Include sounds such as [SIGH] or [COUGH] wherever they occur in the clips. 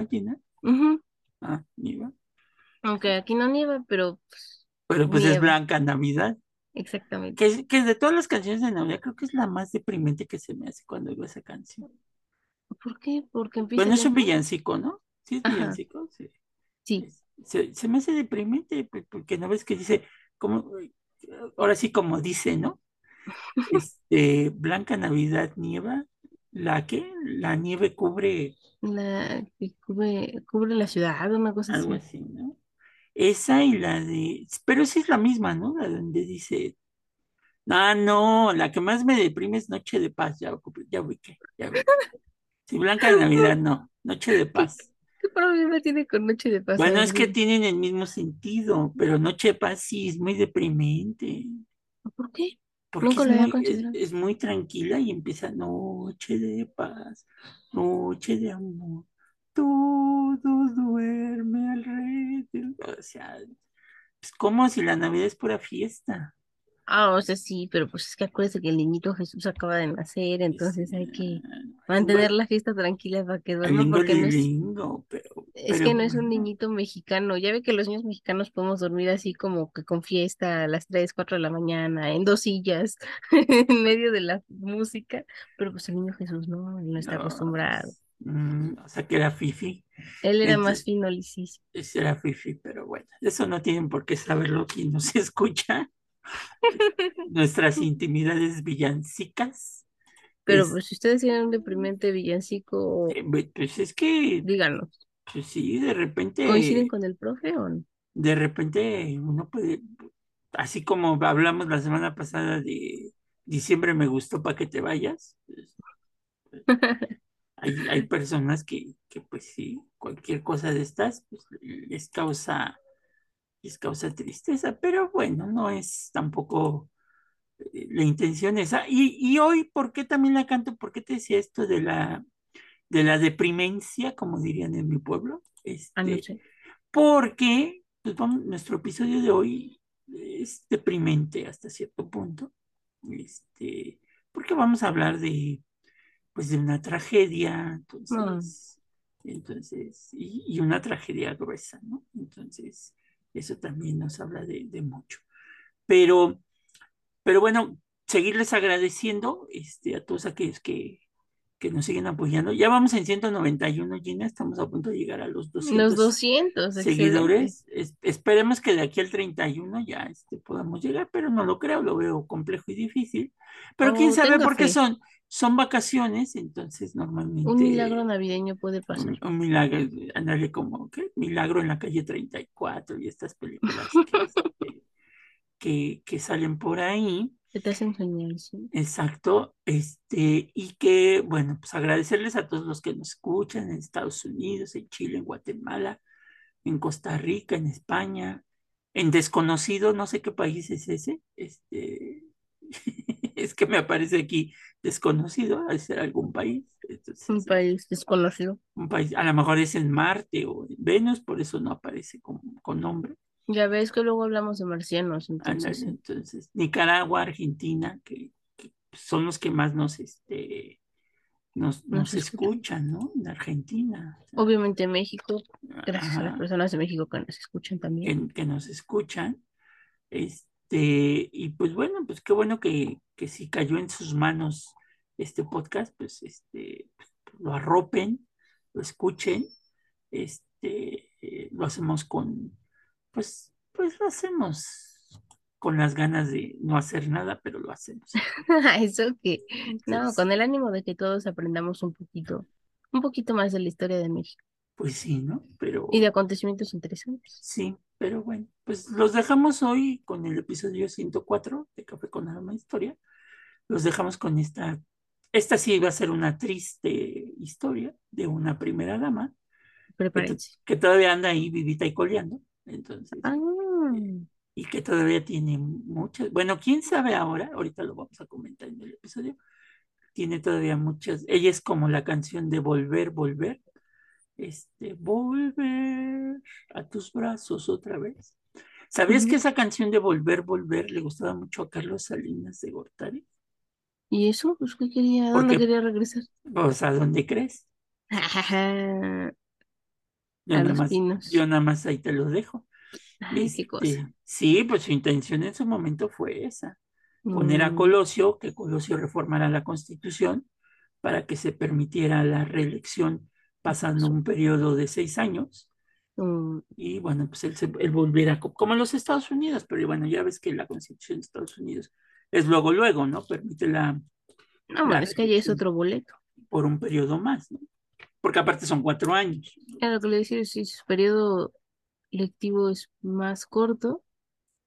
¿Sí es nieva, Gina? Ujú. Ah, nieva. Aunque aquí no nieva, pero pues, Pero pues es. Blanca Navidad. exactamente. Que, es- que de todas las canciones de Navidad creo que es la más deprimente que se me hace cuando oigo esa canción. ¿Por qué? Porque empieza Bueno, es un villancico, ¿no? Sí, es Ajá. villancico, sí. Sí. Se, se me hace deprimente porque no ves que dice, como, ahora sí como dice, ¿no? [LAUGHS] Este, Blanca Navidad nieva, ¿la qué? La nieve cubre La que cubre, cubre la ciudad, una cosa algo así. así, ¿no? Esa y la de, pero sí es la misma, ¿no? La donde dice, ah, no, la que más me deprime es Noche de Paz, ya, ya ubiqué, ya ubiqué. Sí, Blanca Navidad no, Noche de Paz. ¿Qué problema tiene con Noche de Paz? Bueno, es que tienen el mismo sentido, pero Noche de Paz sí es muy deprimente, ¿Por qué? Porque Nunca es lo había muy, es, muy tranquila y empieza Noche de Paz, Noche de Amor, todo duerme alrededor. O sea, es como si la Navidad es pura fiesta. Ah, o sea, sí, pero pues es que acuérdese que el niñito Jesús acaba de nacer, entonces hay que mantener la fiesta tranquila para que duerma, porque no es, es que no es un niñito mexicano. Ya ve que los niños mexicanos podemos dormir así como que con fiesta a las 3, 4 de la mañana, en dos sillas, [LAUGHS] en medio de la música, pero pues el niño Jesús no, no está acostumbrado. mm, o sea que era fifi. Él era más fino, lisísimo. ese era fifi, pero bueno, eso no tienen por qué saberlo quien nos [LAUGHS] escucha. [LAUGHS] Nuestras intimidades villancicas. Pero Es- pues si ustedes tienen un deprimente villancico, eh, pues es que, díganos, pues sí, de repente, ¿coinciden con el profe o no? de repente uno puede, así como hablamos la semana pasada de diciembre me gustó para que te vayas, pues, [LAUGHS] hay, hay personas que, que pues sí, cualquier cosa de estas, pues les causa, les causa tristeza, pero bueno, no es tampoco eh, la intención esa. Y, y hoy, ¿por qué también la canto? ¿Por qué te decía esto de la, de la deprimencia, como dirían en mi pueblo? Ah, Este, porque pues, vamos, nuestro episodio de hoy es deprimente hasta cierto punto, este, porque vamos a hablar de, pues, de una tragedia, entonces, entonces, y, y una tragedia gruesa, ¿no? Entonces, eso también nos habla de, de mucho. Pero, pero bueno, seguirles agradeciendo este, a todos aquellos que, que nos siguen apoyando. Ya vamos en 191, Gina, estamos a punto de llegar a los 200 Los 200, excelente. seguidores. Es- esperemos que de aquí al 31 ya este, podamos llegar, pero no lo creo, lo veo complejo y difícil. Pero quién Oh, sabe por qué son, son vacaciones, entonces normalmente Un milagro navideño puede pasar. un, un milagro, ándale como, ¿qué? Milagro en la calle 34 y estas películas que, este, que, que salen por ahí. Soñar, sí. Exacto, este, y que, bueno, pues agradecerles a todos los que nos escuchan en Estados Unidos, en Chile, en Guatemala, en Costa Rica, en España, en desconocido, no sé qué país es ese, este, [LAUGHS] es que me aparece aquí desconocido, al ser algún país, entonces, Un país desconocido. un país, a lo mejor es en Marte o en Venus, por eso no aparece con, con nombre. Ya ves que luego hablamos de marcianos, entonces. entonces, Nicaragua, Argentina, que, que son los que más nos, este, nos, Nos nos escuchan. ¿no? En Argentina. o sea, Obviamente México, gracias a las personas de México que nos escuchan también. que, que nos escuchan. Este, y pues bueno, pues qué bueno que, que si cayó en sus manos este podcast, pues este, lo arropen, lo escuchen, este, eh, lo hacemos con, pues, pues lo hacemos con las ganas de no hacer nada, pero lo hacemos. [LAUGHS] Eso que, no, con el ánimo de que todos aprendamos un poquito, un poquito más de la historia de México pues sí, ¿no? Pero y de acontecimientos interesantes. sí, pero bueno, pues los dejamos hoy con el episodio 104 de Café con Aroma Historia. Los dejamos con esta, esta sí va a ser una triste historia de una primera dama que todavía anda ahí vivita y coleando. Entonces, Ah, y que todavía tiene muchas, bueno, quién sabe ahora, ahorita lo vamos a comentar en el episodio, tiene todavía muchas, ella es como la canción de Volver, Volver, este, volver a tus brazos otra vez. ¿Sabías que esa canción de Volver, Volver le gustaba mucho a Carlos Salinas de Gortari? ¿Y eso? Pues, ¿qué quería? ¿A dónde Porque, quería regresar? pues, ¿a dónde crees? [LAUGHS] Yo A nada Los más, yo Pinos. nada más ahí te lo dejo. Ay, qué cosa. Este, sí, pues su intención en su momento fue esa, poner a Mm, Colosio, que Colosio reformara la Constitución para que se permitiera la reelección ¿qué pasando un periodo de seis años Mm, y bueno, pues él, se, él volviera co- como en los Estados Unidos, pero bueno, ya ves que la Constitución de Estados Unidos es luego, luego, ¿no? Permite la, No, la es que allá es otro boleto. por un periodo más, ¿no? Porque aparte son cuatro años. Era lo que le decía, si su periodo lectivo es más corto,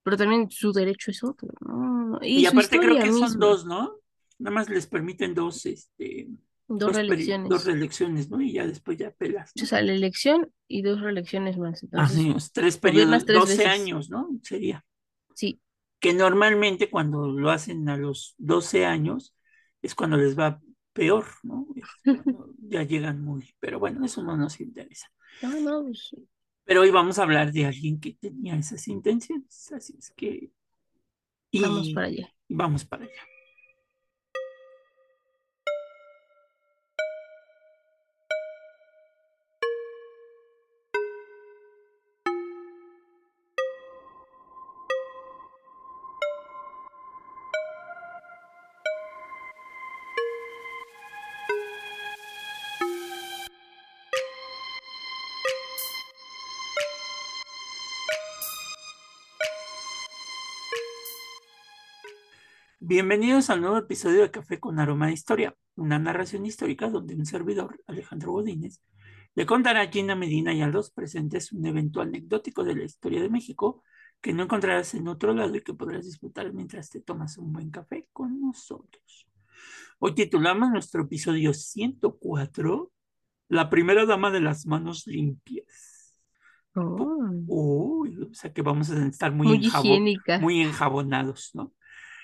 pero también su derecho es otro, ¿no? Y aparte creo que son dos, ¿no? Nada más les permiten dos, este, dos dos, peri- dos reelecciones. reelecciones, ¿no? Y ya después ya pelas, O sea, la elección y dos reelecciones más. Así, Entonces, es, tres periodos, tres 12 veces. años, ¿no? Sería. Sí. Que normalmente cuando lo hacen a los 12 años es cuando les va peor, ¿no? Es cuando ya llegan muy, pero bueno, eso no nos interesa. No, no, pues, Pero hoy vamos a hablar de alguien que tenía esas intenciones, así es que, vamos para allá. vamos para allá. Bienvenidos al nuevo episodio de Café con Aroma de Historia, una narración histórica donde un servidor, Alejandro Godínez, le contará a Gina Medina y a los presentes un evento anecdótico de la historia de México que no encontrarás en otro lado y que podrás disfrutar mientras te tomas un buen café con nosotros. Hoy titulamos nuestro episodio 104, La primera dama de las manos limpias. Oh, Uy, o sea que vamos a estar muy enjabonados, ¿no?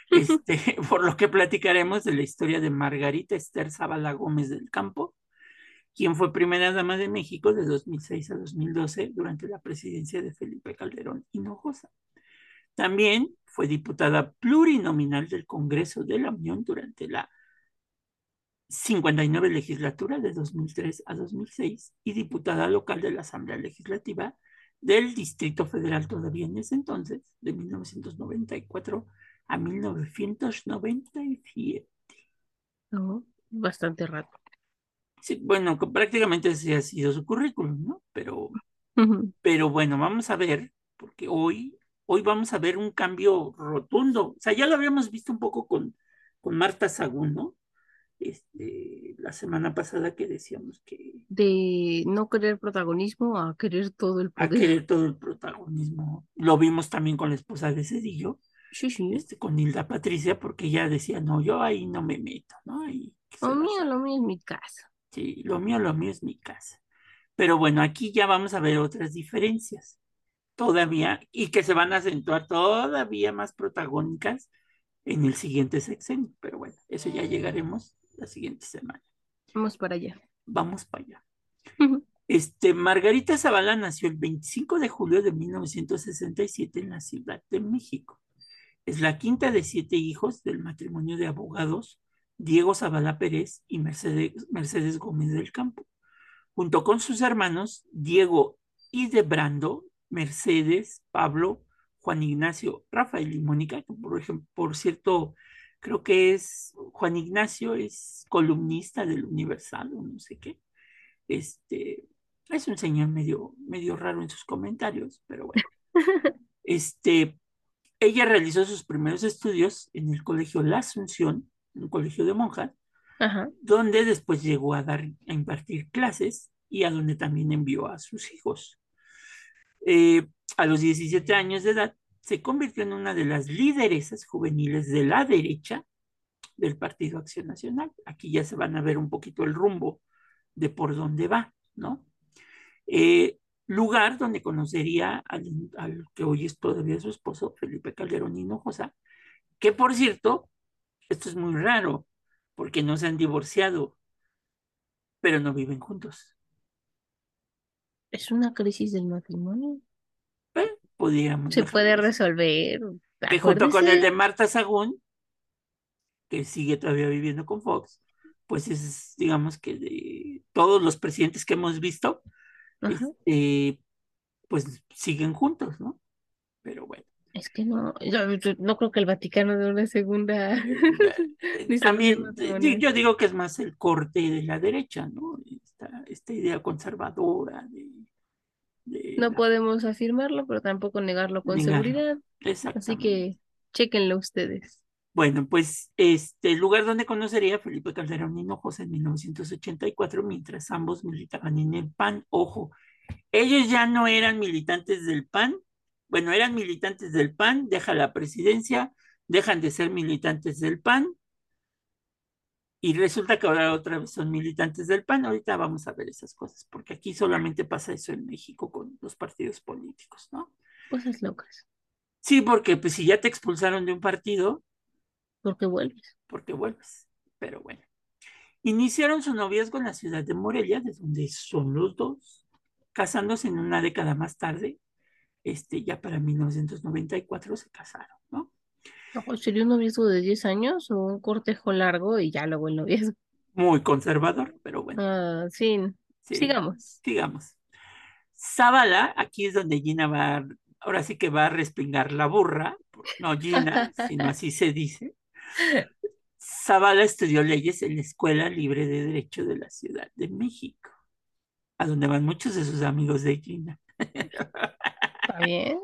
Este, [LAUGHS] por lo que platicaremos de la historia de Margarita Esther Zavala Gómez del Campo, quien fue primera dama de México de 2006 a 2012 durante la presidencia de Felipe Calderón Hinojosa. También fue diputada plurinominal del Congreso de la Unión durante la 59 legislatura de 2003 a 2006 y diputada local de la Asamblea Legislativa del Distrito Federal todavía en ese entonces, de 1994 a 1997. Oh, bastante rato. Sí, bueno, prácticamente ese ha sido su currículum, ¿no? Pero, pero bueno, vamos a ver, porque hoy, hoy vamos a ver un cambio rotundo. O sea, ya lo habíamos visto un poco con, con Marta Sagún, ¿no? Este, la semana pasada que decíamos que De no querer protagonismo a querer todo el a poder. querer todo el protagonismo. Lo vimos también con la esposa de Cedillo. Este, con Hilda Patricia, porque ella decía, no, yo ahí no me meto, ¿no? Ahí Lo mío, lo mío es mi casa. Sí, lo mío, lo mío es mi casa. Pero bueno, aquí ya vamos a ver otras diferencias todavía y que se van a acentuar todavía más protagónicas en el siguiente sexenio. Pero bueno, eso ya llegaremos la siguiente semana. Vamos para allá. Vamos para allá. Este, Margarita Zavala nació el 25 de julio de 1967 en la Ciudad de México. Es la quinta de siete hijos del matrimonio de abogados Diego Zavala Pérez y Mercedes, Mercedes Gómez del Campo. Junto con sus hermanos Diego y Debrando, Mercedes, Pablo, Juan Ignacio, Rafael y Mónica, que por ejemplo, por cierto, creo que es Juan Ignacio es columnista del Universal o no sé qué. Este, es un señor medio, medio raro en sus comentarios, pero bueno. [LAUGHS] Este, ella realizó sus primeros estudios en el colegio La Asunción, un colegio de monjas, Ajá. donde después llegó a dar, a impartir clases y a donde también envió a sus hijos. Eh, a los 17 años de edad, se convirtió en una de las lideresas juveniles de la derecha del Partido Acción Nacional. Aquí ya se van a ver un poquito el rumbo de por dónde va, ¿no? Eh, lugar donde conocería al, al, que hoy es todavía su esposo, Felipe Calderón Hinojosa, que por cierto, esto es muy raro, porque no se han divorciado, pero no viven juntos. Es una crisis del matrimonio. ¿Eh? podríamos Se puede resolver. Que junto con el de. Marta Sagún, que sigue todavía viviendo con Fox, pues es, digamos que de todos los presidentes que hemos visto. Este, pues siguen juntos, ¿no? Pero bueno. Es que no, yo, yo no creo que el Vaticano dé una segunda. [LAUGHS] También, yo digo que es más el corte de la derecha, ¿no? Esta, esta idea conservadora de, de No la- podemos afirmarlo, pero tampoco negarlo con negarlo. seguridad. Así que chéquenlo ustedes. Bueno, pues este el lugar donde conocería a Felipe Calderón Hinojosa en 1984, mientras ambos militaban en el PAN. Ojo, ellos ya no eran militantes del PAN, bueno, eran militantes del PAN, deja la presidencia, dejan de ser militantes del PAN y resulta que ahora otra vez son militantes del PAN. Ahorita vamos a ver esas cosas, porque aquí solamente pasa eso en México con los partidos políticos, ¿no? Cosas locas. Sí, porque pues si ya te expulsaron de un partido, Porque vuelves. porque vuelves. Pero bueno. Iniciaron su noviazgo en la ciudad de Morelia, de donde son los dos, casándose en una década más tarde, este, ya para 1994 se casaron, ¿no? ¿Sería un noviazgo de 10 años o un cortejo largo y ya luego el noviazgo? Muy conservador, pero bueno, Ah, sí, sí, sigamos. sigamos. Zavala, aquí es donde Gina va, ahora sí que va a respingar la burra, no Gina, [LAUGHS] sino así se dice. Zavala estudió leyes en la Escuela Libre de Derecho de la Ciudad de México, a donde van muchos de sus amigos de Gina. Está bien.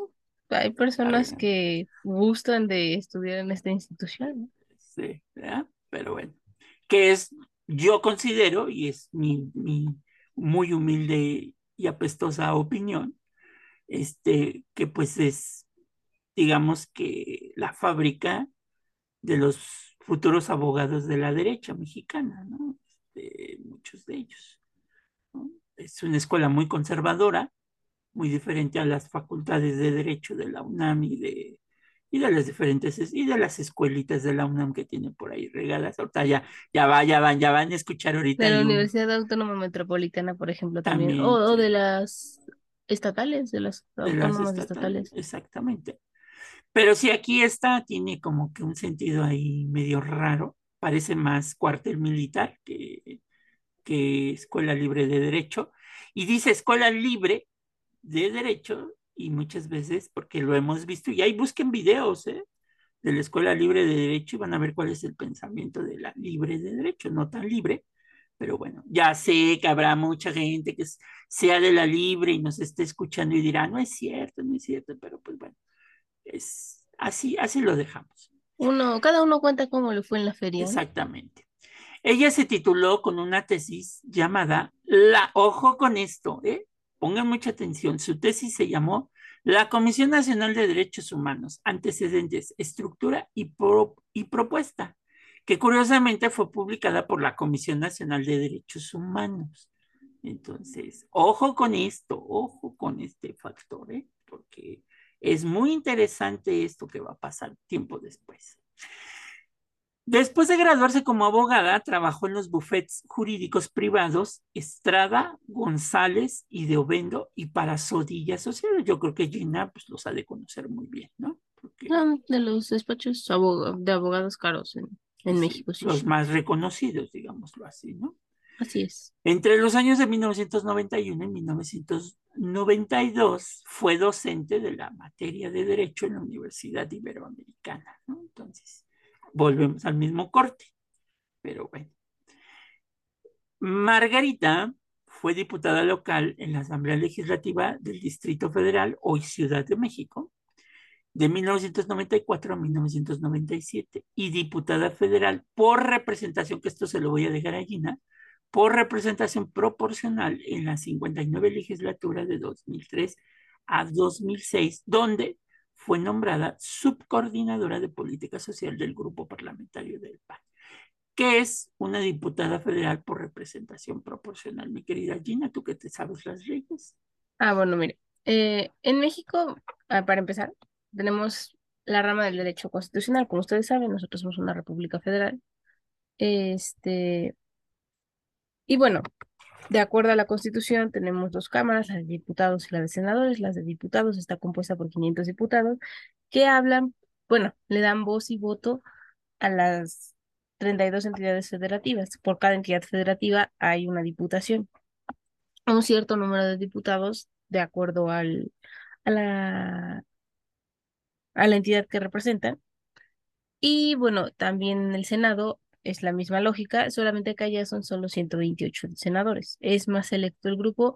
Hay personas bien. que gustan de estudiar en esta institución. ¿no? Sí, ¿verdad? Pero bueno, que es, yo considero, y es mi, mi muy humilde y apestosa opinión, este, que pues es, digamos que la fábrica de los futuros abogados de la derecha mexicana, ¿no? Este, muchos de ellos, ¿no? Es una escuela muy conservadora, muy diferente a las facultades de derecho de la UNAM y de, y de las diferentes, y de las escuelitas de la UNAM que tiene por ahí regadas. Ahorita ya, ya va, ya van, ya van a escuchar ahorita De la un- Universidad Autónoma Metropolitana, por ejemplo, también. También, O, o de sí. las estatales, de las de las estatales, estatales. exactamente. Pero si aquí está, tiene como que un sentido ahí medio raro, parece más cuartel militar que, escuela libre de derecho, y dice escuela libre de derecho, y muchas veces, porque lo hemos visto, y ahí busquen videos, ¿eh? de la escuela libre de derecho y van a ver cuál es el pensamiento de la libre de derecho, no tan libre, pero bueno, ya sé que habrá mucha gente que sea de la libre y nos esté escuchando y dirá, no es cierto, no es cierto, pero pues bueno, es así, así lo dejamos. Uno, cada uno cuenta cómo le fue en la feria. Exactamente. Ella se tituló con una tesis llamada La, ojo con esto, ¿eh? Pongan mucha atención. Su tesis se llamó La Comisión Nacional de Derechos Humanos, Antecedentes, Estructura y, Pro, y Propuesta, que curiosamente fue publicada por la Comisión Nacional de Derechos Humanos. Entonces, ojo con esto, ojo con este factor, ¿eh? Porque es muy interesante esto que va a pasar tiempo después. Después de graduarse como abogada, trabajó en los bufetes jurídicos privados Estrada, González y de Obendo y para Sodilla Asociados. Yo creo que Gina pues, los ha de conocer muy bien, ¿no? Porque, Son de los despachos abog- de abogados caros en, en sí, México, sí. los más reconocidos, digámoslo así, ¿no? Así es. Entre los años de 1991 y 1992 fue docente de la materia de Derecho en la Universidad Iberoamericana. Entonces, volvemos al mismo corte, pero bueno. Margarita fue diputada local en la Asamblea Legislativa del Distrito Federal, hoy Ciudad de México, de 1994 a 1997, y diputada federal por representación, que esto se lo voy a dejar a Gina, por representación proporcional en la 59 legislatura de 2003 a 2006, donde fue nombrada subcoordinadora de política social del grupo parlamentario del PAN, que es una diputada federal por representación proporcional. Mi querida Gina, ¿tú que te sabes las leyes? Ah, bueno, mire. eh, en México, ah, para empezar, tenemos la rama del derecho constitucional. Como ustedes saben, nosotros somos una república federal. Este, y bueno, De acuerdo a la Constitución, tenemos dos cámaras, la de diputados y la de senadores. Las de diputados está compuesta por 500 diputados que hablan, bueno, le dan voz y voto a las 32 entidades federativas. Por cada entidad federativa hay una diputación. Un cierto número de diputados de acuerdo al, a, la, a la entidad que representan. Y bueno, también el Senado es la misma lógica, solamente que allá son solo 128 senadores. Es más selecto el grupo.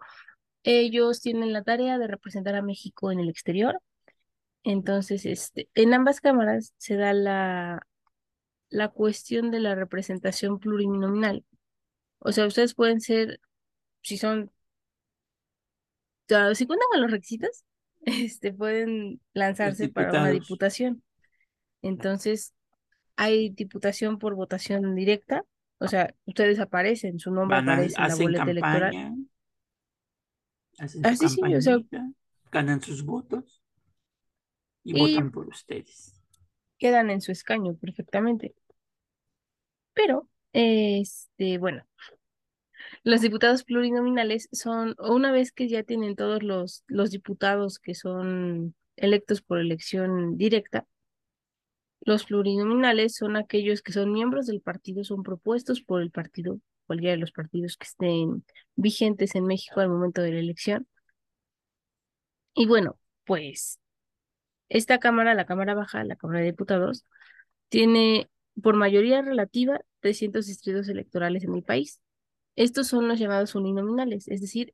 Ellos tienen la tarea de representar a México en el exterior. Entonces, este, en ambas cámaras se da la, la cuestión de la representación plurinominal. O sea, ustedes pueden ser, si son, si cuentan con los requisitos, [LAUGHS] este, pueden lanzarse para una diputación. Entonces, hay diputación por votación directa, o sea, ustedes aparecen, su nombre aparece en la boleta electoral. Hacen su sí, o sea, ganan sus votos y, votan por ustedes. Quedan en su escaño perfectamente. Pero, este, bueno, los diputados plurinominales son, una vez que ya tienen todos los, los diputados que son electos por elección directa, los plurinominales son aquellos que son miembros del partido, son propuestos por el partido, cualquiera de los partidos que estén vigentes en México al momento de la elección. Y bueno, pues esta Cámara, la Cámara Baja, la Cámara de Diputados, tiene por mayoría relativa 300 distritos electorales en el país. Estos son los llamados uninominales, es decir,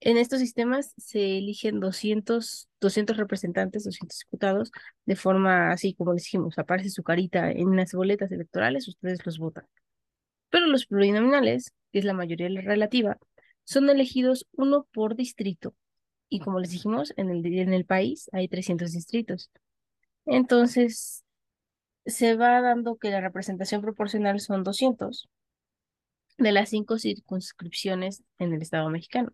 en estos sistemas se eligen 200, 200 representantes, 200 diputados, de forma así como dijimos, aparece su carita en las boletas electorales, ustedes los votan. Pero los plurinominales, que es la mayoría relativa, son elegidos uno por distrito. Y como les dijimos, en el, en el país hay 300 distritos. Entonces, se va dando que la representación proporcional son 200 de las cinco circunscripciones en el Estado mexicano.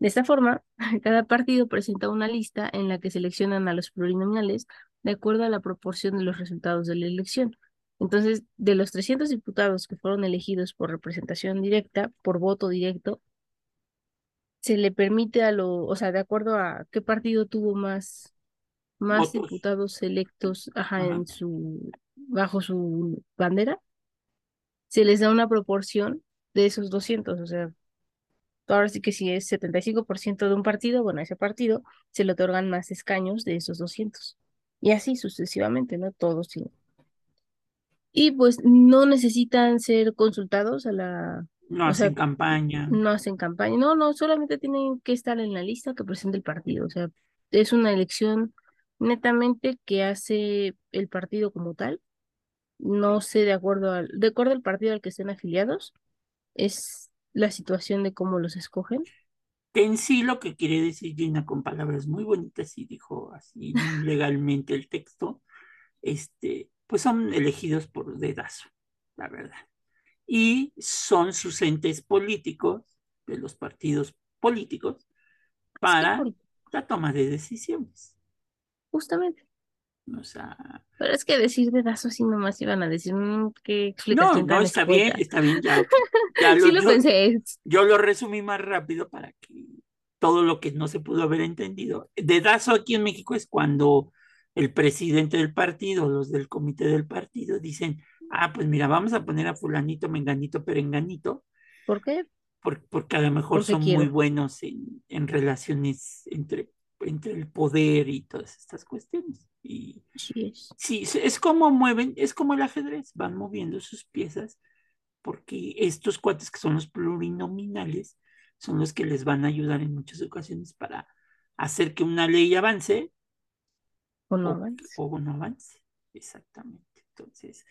De esta forma, [LAUGHS] cada partido presenta una lista en la que seleccionan a los plurinominales de acuerdo a la proporción de los resultados de la elección. Entonces, de los 300 diputados que fueron elegidos por representación directa, por voto directo, se le permite a lo, o sea, de acuerdo a qué partido tuvo más, más diputados electos ajá, en su, bajo su bandera, se les da una proporción de esos 200, o sea, Ahora sí que si es 75% de un partido, bueno, a ese partido se le otorgan más escaños de esos 200. Y así sucesivamente, ¿no? Todos sí. Y pues no necesitan ser consultados a la... No hacen campaña. No hacen campaña. No, no, solamente tienen que estar en la lista que presenta el partido. O sea, es una elección netamente que hace el partido como tal. No sé de acuerdo al, de acuerdo al partido al que estén afiliados. Es la situación de cómo los escogen? en sí lo que quiere decir Gina con palabras muy bonitas y dijo así [LAUGHS] legalmente el texto, este, pues son elegidos por dedazo, la verdad. Y son sus entes políticos de los partidos políticos para la toma de decisiones. Justamente. O sea. Pero es que decir dedazo así nomás iban a decir mm, qué explicación. No, no, está bien, está bien, [LAUGHS] ya. lo, sí lo pensé. Yo lo resumí más rápido para que todo lo que no se pudo haber entendido. Dedazo aquí en México es cuando el presidente del partido, los del comité del partido, dicen, ah, pues mira, vamos a poner a fulanito, menganito, perenganito. ¿Por qué? porque a lo mejor son muy buenos en, en relaciones entre entre el poder y todas estas cuestiones. Y sí, es. es como mueven, es como el ajedrez, van moviendo sus piezas, porque estos cuates que son los plurinominales son los que les van a ayudar en muchas ocasiones para hacer que una ley avance o no avance. O no avance, exactamente. Entonces,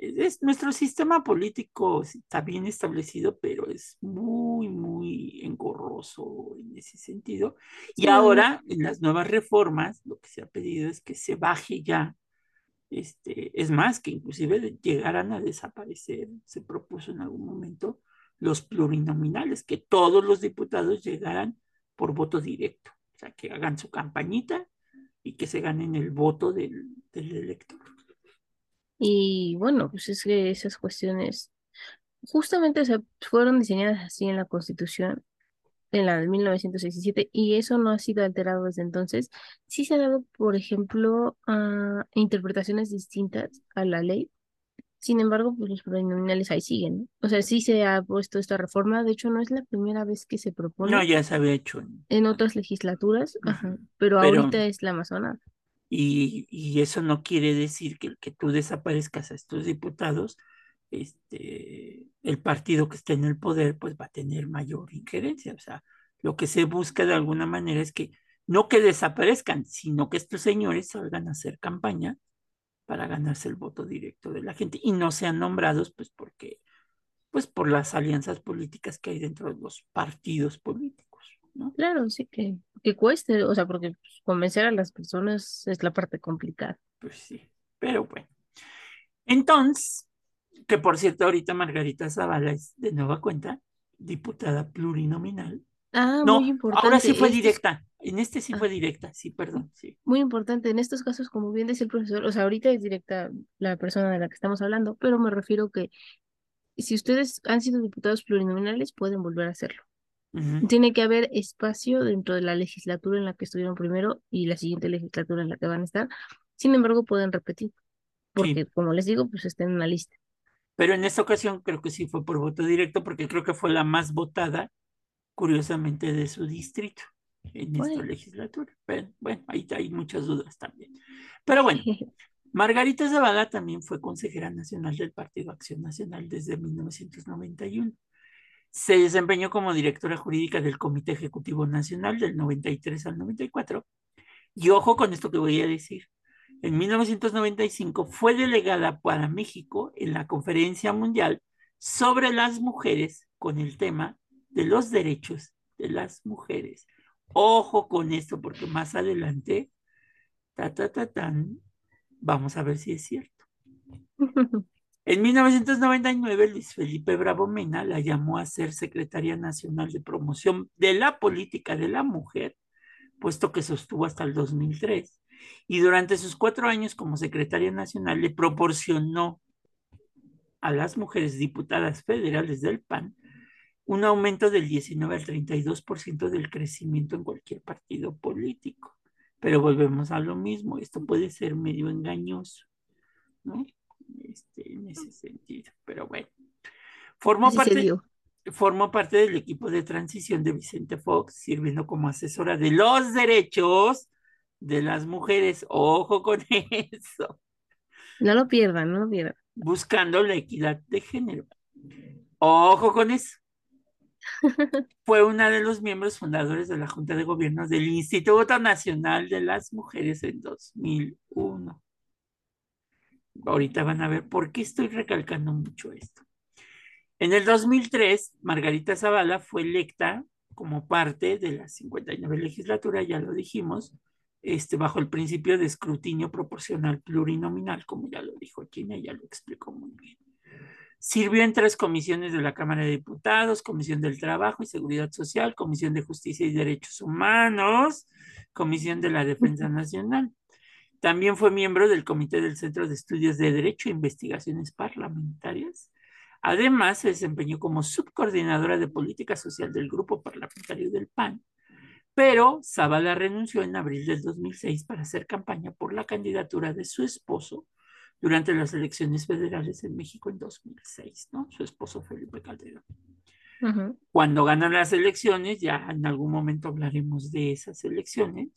es, nuestro sistema político está bien establecido, pero es muy, muy engorroso en ese sentido. Y ahora, en las nuevas reformas, lo que se ha pedido es que se baje ya, este, es más, que inclusive llegaran a desaparecer, se propuso en algún momento, los plurinominales, que todos los diputados llegaran por voto directo, o sea, que hagan su campañita y que se ganen el voto del, del elector. Y bueno, pues es que esas cuestiones justamente, o sea, fueron diseñadas así en la Constitución, en la de 1917, y eso no ha sido alterado desde entonces. Sí se ha dado, por ejemplo, a interpretaciones distintas a la ley. Sin embargo, pues los plurinominales ahí siguen, ¿no? O sea, sí se ha puesto esta reforma. De hecho, no es la primera vez que se propone. No, ya se había hecho. En otras legislaturas, ajá, pero, ahorita es la más sonada. Y, eso no quiere decir que, que tú desaparezcas a estos diputados, este, el partido que esté en el poder pues va a tener mayor injerencia. O sea, lo que se busca de alguna manera es que no que desaparezcan, sino que estos señores salgan a hacer campaña para ganarse el voto directo de la gente y no sean nombrados pues porque pues por las alianzas políticas que hay dentro de los partidos políticos, ¿no? Claro, sí que, que cueste, o sea, porque pues, convencer a las personas es la parte complicada. Pues sí, pero bueno. Entonces, que por cierto, ahorita Margarita Zavala es de nueva cuenta diputada plurinominal. Ah, no, muy importante. Ahora sí fue directa. En este sí ah. fue directa, sí, perdón, sí. Muy importante. En estos casos, como bien decía el profesor, o sea, ahorita es directa la persona de la que estamos hablando, pero me refiero que si ustedes han sido diputados plurinominales, pueden volver a hacerlo. Tiene que haber espacio dentro de la legislatura en la que estuvieron primero y la siguiente legislatura en la que van a estar. Sin embargo, pueden repetir, porque como les digo, pues está en una lista. Pero en esta ocasión creo que sí fue por voto directo porque creo que fue la más votada, curiosamente, de su distrito en esta legislatura. Pero, bueno, ahí hay muchas dudas también. Pero bueno, [LAUGHS] Margarita Zavala también fue consejera nacional del Partido Acción Nacional desde 1991. Se desempeñó como directora jurídica del Comité Ejecutivo Nacional del 93 al 94. Y ojo con esto que voy a decir en 1995 fue delegada para México en la Conferencia Mundial sobre las Mujeres con el tema de los derechos de las mujeres. Ojo con esto porque más adelante, ta, ta, ta, tan, vamos a ver si es cierto. [LAUGHS] En 1999, Luis Felipe Bravo Mena la llamó a ser secretaria nacional de promoción de la política de la mujer, puesto que sostuvo hasta el 2003 y durante sus cuatro años como secretaria nacional le proporcionó a las mujeres diputadas federales del PAN un aumento del 19 al 32% del crecimiento en cualquier partido político. Pero volvemos a lo mismo, esto puede ser medio engañoso, ¿no? Este, en ese sentido, pero bueno. Formó parte, formó parte del equipo de transición de Vicente Fox, sirviendo como asesora de los derechos de las mujeres. Ojo con [LAUGHS] eso. No lo pierdan, no lo pierdan. Buscando la equidad de género. Ojo con eso. [LAUGHS] Fue una de los miembros fundadores de la Junta de Gobierno del Instituto Nacional de las Mujeres en 2001. Ahorita van a ver por qué estoy recalcando mucho esto. En el 2003, Margarita Zavala fue electa como parte de la 59 legislatura, ya lo dijimos, este, bajo el principio de escrutinio proporcional plurinominal, como ya lo dijo China, ya lo explicó muy bien. Sirvió en tres comisiones de la Cámara de Diputados, Comisión del Trabajo y Seguridad Social, Comisión de Justicia y Derechos Humanos, Comisión de la Defensa Nacional. También fue miembro del Comité del Centro de Estudios de Derecho e Investigaciones Parlamentarias. Además, se desempeñó como subcoordinadora de política social del Grupo Parlamentario del PAN pero Zavala renunció en abril del 2006 para hacer campaña por la candidatura de su esposo durante las elecciones federales en México en 2006, ¿no? Su esposo Felipe Calderón. Cuando ganan las elecciones, ya en algún momento hablaremos de esas elecciones,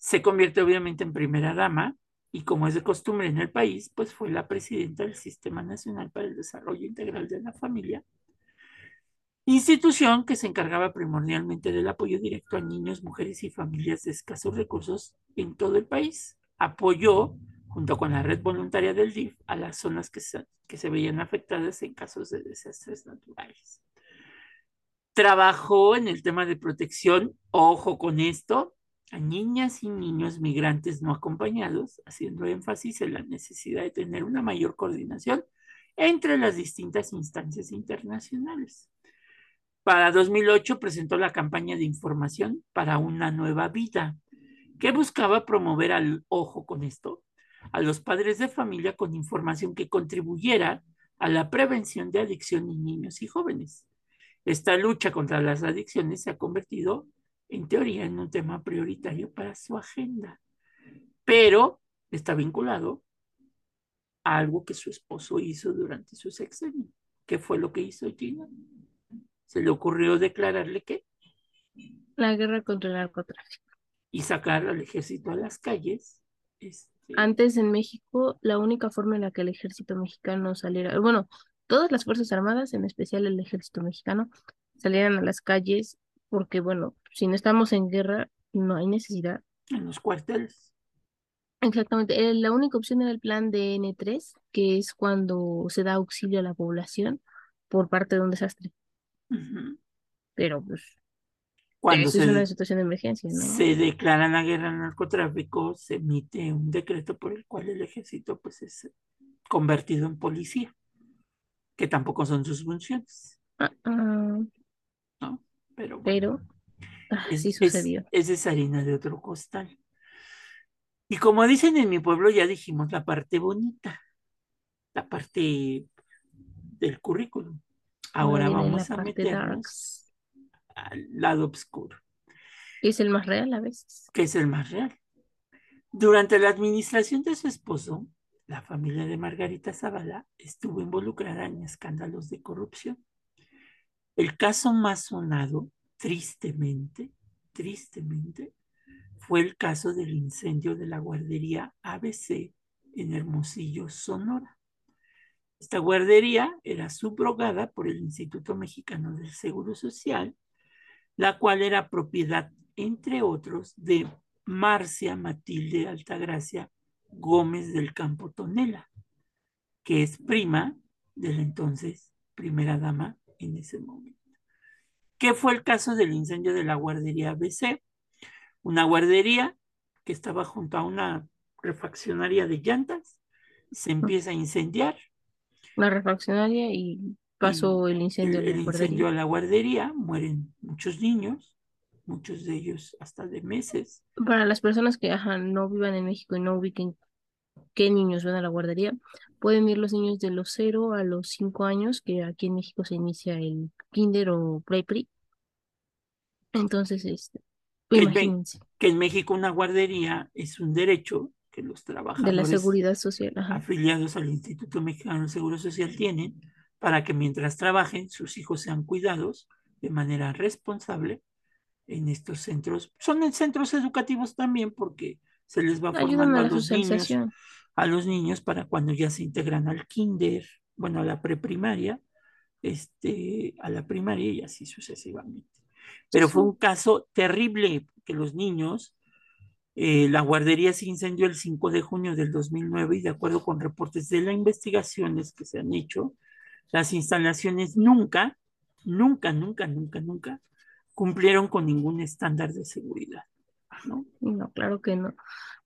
se convierte obviamente en primera dama y como es de costumbre en el país, pues fue la presidenta del Sistema Nacional para el Desarrollo Integral de la Familia, institución que se encargaba primordialmente del apoyo directo a niños, mujeres y familias de escasos recursos en todo el país. Apoyó, junto con la red voluntaria del DIF, a las zonas que se, que se veían afectadas en casos de desastres naturales. Trabajó en el tema de protección, ojo con esto, a niñas y niños migrantes no acompañados, haciendo énfasis en la necesidad de tener una mayor coordinación entre las distintas instancias internacionales. Para 2008 presentó la campaña de información para una nueva vida, que buscaba promover al ojo con esto, a los padres de familia con información que contribuyera a la prevención de adicción en niños y jóvenes. Esta lucha contra las adicciones se ha convertido, en teoría, en un tema prioritario para su agenda, pero está vinculado a algo que su esposo hizo durante su sexenio. ¿Qué fue lo que hizo Gina? Se le ocurrió declararle que la guerra contra el narcotráfico. Y sacar al ejército a las calles. Este... Antes en México, la única forma en la que el ejército mexicano saliera, bueno, todas las Fuerzas Armadas, en especial el ejército mexicano, salieran a las calles porque, bueno, si no estamos en guerra, no hay necesidad. En los cuarteles. Exactamente. Eh, la única opción era el plan de N3, que es cuando se da auxilio a la población por parte de un desastre. Pero pues cuando eso se, es una situación de emergencia, ¿no? se declara la guerra al narcotráfico, se emite un decreto por el cual el ejército pues es convertido en policía, que tampoco son sus funciones. Ah, ah. Pero, bueno, Pero ah, es, sí es- sucedió. esa es harina de otro costal. Y como dicen en mi pueblo, ya dijimos la parte bonita, la parte del currículum. Ahora vamos a meternos darks. al lado oscuro. Es el más real a veces. que es el más real. Durante la administración de su esposo, la familia de Margarita Zavala estuvo involucrada en escándalos de corrupción. El caso más sonado, tristemente, tristemente, fue el caso del incendio de la guardería ABC en Hermosillo, Sonora. Esta guardería era subrogada por el Instituto Mexicano del Seguro Social, la cual era propiedad, entre otros, de Marcia Matilde Altagracia Gómez del Campo Tonela, que es prima de la entonces primera dama en ese momento. ¿Qué fue el caso del incendio de la guardería ABC? Una guardería que estaba junto a una refaccionaria de llantas, se empieza a incendiar, La refaccionaria y pasó el incendio el, el incendio a la guardería, mueren muchos niños, muchos de ellos hasta de meses. Para las personas que ajá, no vivan en México y no ubiquen qué niños van a la guardería, pueden ir los niños de los 0 a los 5 años, que aquí en México se inicia el kinder o pre-pri. Entonces, este, Que en, Me- imagínense, que en México una guardería es un derecho que los de la trabajadores seguridad social, ajá. afiliados al Instituto Mexicano del Seguro Social tienen para que mientras trabajen sus hijos sean cuidados de manera responsable en estos centros. Son en centros educativos también porque se les va Ayudan formando a los niños. A los niños para cuando ya se integran al kinder, bueno, a la preprimaria, este, a la primaria y así sucesivamente. Pero fue un caso terrible que los niños, eh, la guardería se incendió el 5 de junio del 2009 y de acuerdo con reportes de las investigaciones que se han hecho, las instalaciones nunca, nunca, nunca, nunca, nunca cumplieron con ningún estándar de seguridad. ¿no? No, claro que no.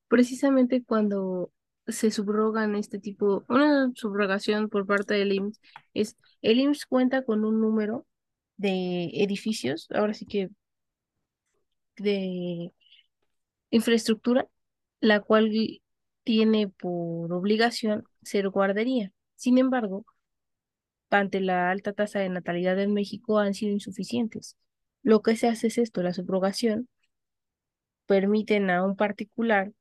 Precisamente cuando se subrogan este tipo, una subrogación por parte del IMSS es, el IMSS cuenta con un número de edificios, ahora sí que de infraestructura, la cual tiene por obligación ser guardería. Sin embargo, ante la alta tasa de natalidad en México han sido insuficientes. Lo que se hace es esto, la subrogación, permiten a un particular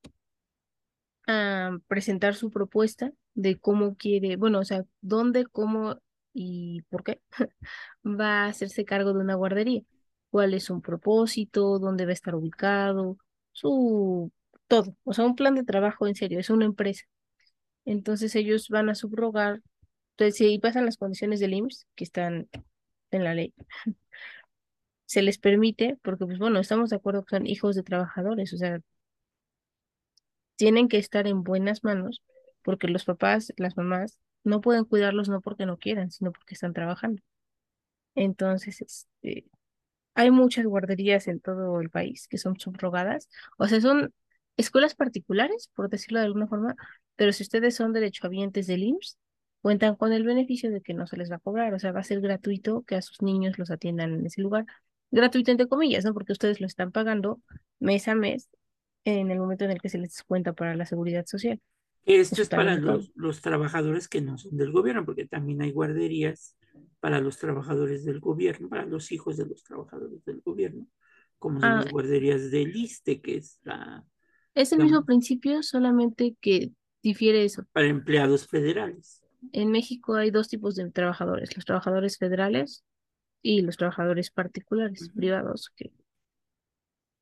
a presentar su propuesta de cómo quiere, bueno, o sea, dónde, cómo y por qué [LAUGHS] va a hacerse cargo de una guardería, cuál es su propósito, dónde va a estar ubicado, su todo, o sea, un plan de trabajo en serio, es una empresa. Entonces ellos van a subrogar, entonces si pasan las condiciones del IMSS que están en la ley, [LAUGHS] se les permite, porque pues bueno, estamos de acuerdo que son hijos de trabajadores, o sea, tienen que estar en buenas manos porque los papás, las mamás, no pueden cuidarlos no porque no quieran, sino porque están trabajando. Entonces, este, hay muchas guarderías en todo el país que son subrogadas, o sea, son escuelas particulares, por decirlo de alguna forma, pero si ustedes son derechohabientes del IMSS, cuentan con el beneficio de que no se les va a cobrar, o sea, va a ser gratuito que a sus niños los atiendan en ese lugar. Gratuito entre comillas, ¿no? Porque ustedes lo están pagando mes a mes en el momento en el que se les cuenta para la seguridad social. Esto es para los, los trabajadores que no son del gobierno, porque también hay guarderías para los trabajadores del gobierno, para los hijos de los trabajadores del gobierno, como son Ah, las guarderías del ISSSTE, que es la, es el la- mismo principio, solamente que difiere eso. para empleados federales. En México hay dos tipos de trabajadores, los trabajadores federales y los trabajadores particulares, Ujú. privados, que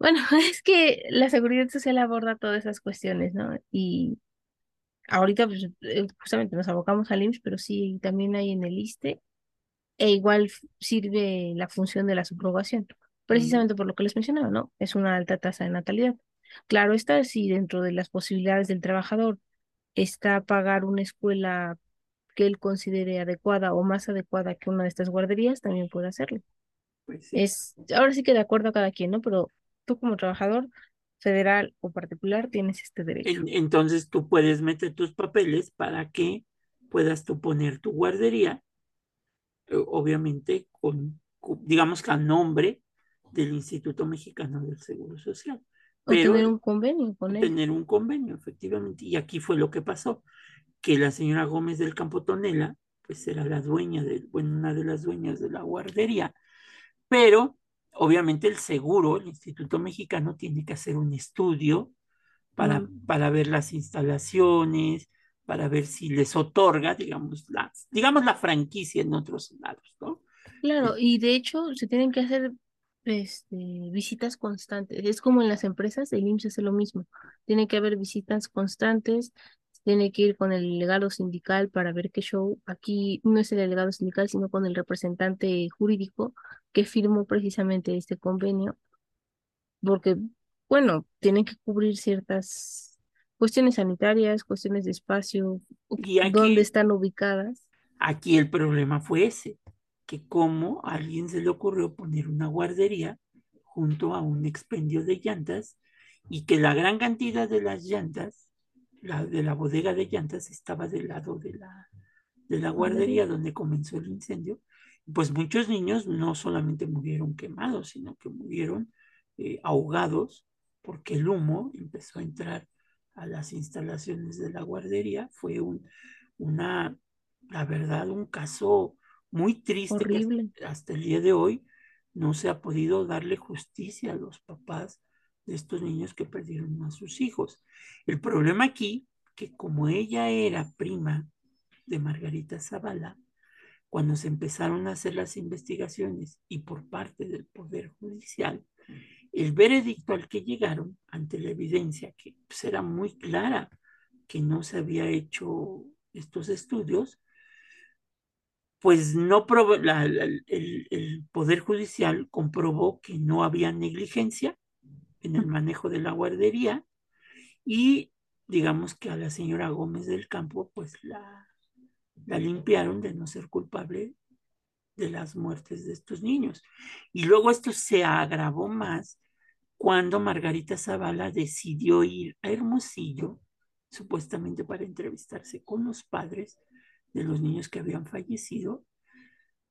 bueno, [LAUGHS] es que la seguridad social aborda todas esas cuestiones, ¿no? Y ahorita pues, eh, justamente nos abocamos al IMSS, pero sí también hay en el ISSSTE, e igual sirve la función de la subrogación, precisamente por lo que les mencionaba, ¿no? Es una alta tasa de natalidad. Claro está, si dentro de las posibilidades del trabajador está pagar una escuela que él considere adecuada o más adecuada que una de estas guarderías, también puede hacerlo. Pues sí. Es, ahora sí que de acuerdo a cada quien, ¿no? Pero tú como trabajador federal o particular tienes este derecho. En- entonces tú puedes meter tus papeles para que puedas tú poner tu guardería, eh, obviamente con, digamos que a nombre del Instituto Mexicano del Seguro Social, O pero tener un convenio con él. tener un convenio, efectivamente. Y aquí fue lo que pasó, que la señora Gómez del Campo Tonela, pues era la dueña de, bueno, una de las dueñas de la guardería, pero obviamente el seguro, el Instituto Mexicano tiene que hacer un estudio para, Mm, para ver las instalaciones, para ver si les otorga, digamos, la, digamos, la franquicia en otros lados, ¿no? Claro, y de hecho se tienen que hacer este, visitas constantes. Es como en las empresas, el IMSS hace lo mismo. Tiene que haber visitas constantes, tiene que ir con el delegado sindical para ver qué show. Aquí no es el delegado sindical, sino con el representante jurídico que firmó precisamente este convenio, porque, bueno, tienen que cubrir ciertas cuestiones sanitarias, cuestiones de espacio, dónde están ubicadas. aquí el problema fue ese, que cómo a alguien se le ocurrió poner una guardería junto a un expendio de llantas y que la gran cantidad de las llantas, la, de la bodega de llantas, estaba del lado de la, de la guardería. donde comenzó el incendio, pues muchos niños no solamente murieron quemados, sino que murieron eh, ahogados porque el humo empezó a entrar a las instalaciones de la guardería. Fue un, una, la verdad, un caso muy triste que Horrible. hasta el día de hoy no se ha podido darle justicia a los papás de estos niños que perdieron a sus hijos. El problema aquí, que como ella era prima de Margarita Zavala, cuando se empezaron a hacer las investigaciones y por parte del Poder Judicial, el veredicto al que llegaron ante la evidencia que pues, era muy clara que no se había hecho estos estudios, pues no el, Poder Judicial comprobó que no había negligencia en el manejo de la guardería y digamos que a la señora Gómez del Campo pues la, la limpiaron de no ser culpable de las muertes de estos niños. Y luego esto se agravó más cuando Margarita Zavala decidió ir a Hermosillo, supuestamente para entrevistarse con los padres de los niños que habían fallecido,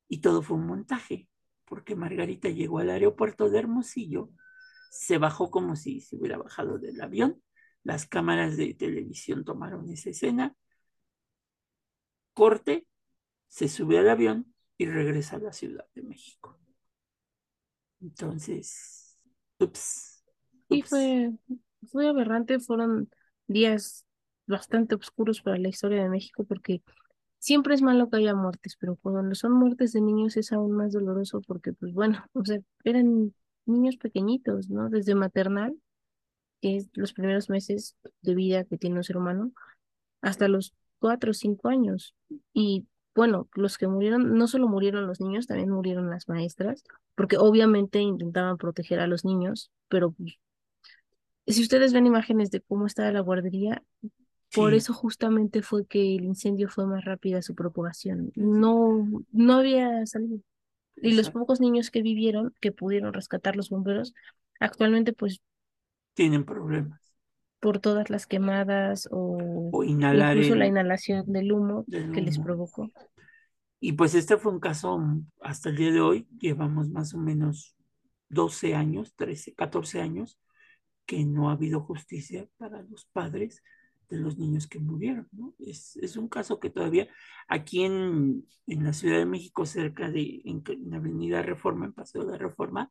y todo fue un montaje, porque Margarita llegó al aeropuerto de Hermosillo, se bajó como si se hubiera bajado del avión, las cámaras de televisión tomaron esa escena, corte, se sube al avión y regresa a la Ciudad de México. Entonces, ups, Y ups. fue, fue aberrante, fueron días bastante oscuros para la historia de México porque siempre es malo que haya muertes, pero cuando son muertes de niños es aún más doloroso porque, pues bueno, [LAUGHS] o sea, eran niños pequeñitos, ¿no? Desde maternal, que es los primeros meses de vida que tiene un ser humano, hasta los cuatro o cinco años. Y bueno, los que murieron, no solo murieron los niños, también murieron las maestras, porque obviamente intentaban proteger a los niños, pero pues, si ustedes ven imágenes de cómo estaba la guardería, por Sí, eso justamente fue que el incendio fue más rápida su propagación. No, no había salido. Y los pocos niños que vivieron, que pudieron rescatar los bomberos, actualmente pues Tienen problemas. por todas las quemadas o O inhalar incluso la inhalación del humo del que les humo. provocó. Y pues este fue un caso, hasta el día de hoy, llevamos más o menos 12 años, 13, 14 años, que no ha habido justicia para los padres de los niños que murieron, ¿no? Es, es un caso que todavía aquí en, en, la Ciudad de México, cerca de, en, en Avenida Reforma, en Paseo de Reforma,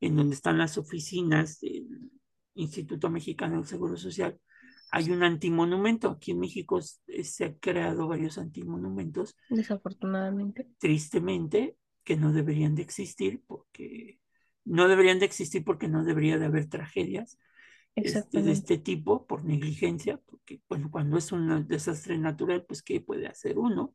en donde están las oficinas del Instituto Mexicano del Seguro Social, hay un antimonumento. Aquí en México se han creado varios antimonumentos. Desafortunadamente. Tristemente, que no deberían de existir porque no deberían de existir porque no debería de haber tragedias este, de este tipo por negligencia, porque bueno, cuando es un desastre natural, pues ¿qué puede hacer uno?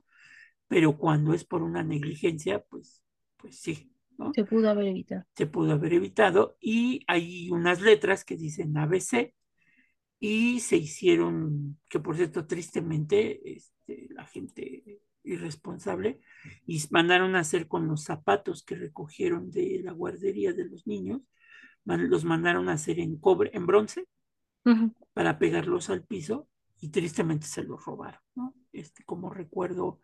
Pero cuando es por una negligencia, pues, pues sí. ¿no? Se pudo haber evitado. Se pudo haber evitado y hay unas letras que dicen ABC y se hicieron, que por cierto, tristemente, este, la gente irresponsable, y mandaron a hacer con los zapatos que recogieron de la guardería de los niños, los mandaron a hacer en cobre, en bronce, para pegarlos al piso, y tristemente se los robaron, ¿no? Este, como recuerdo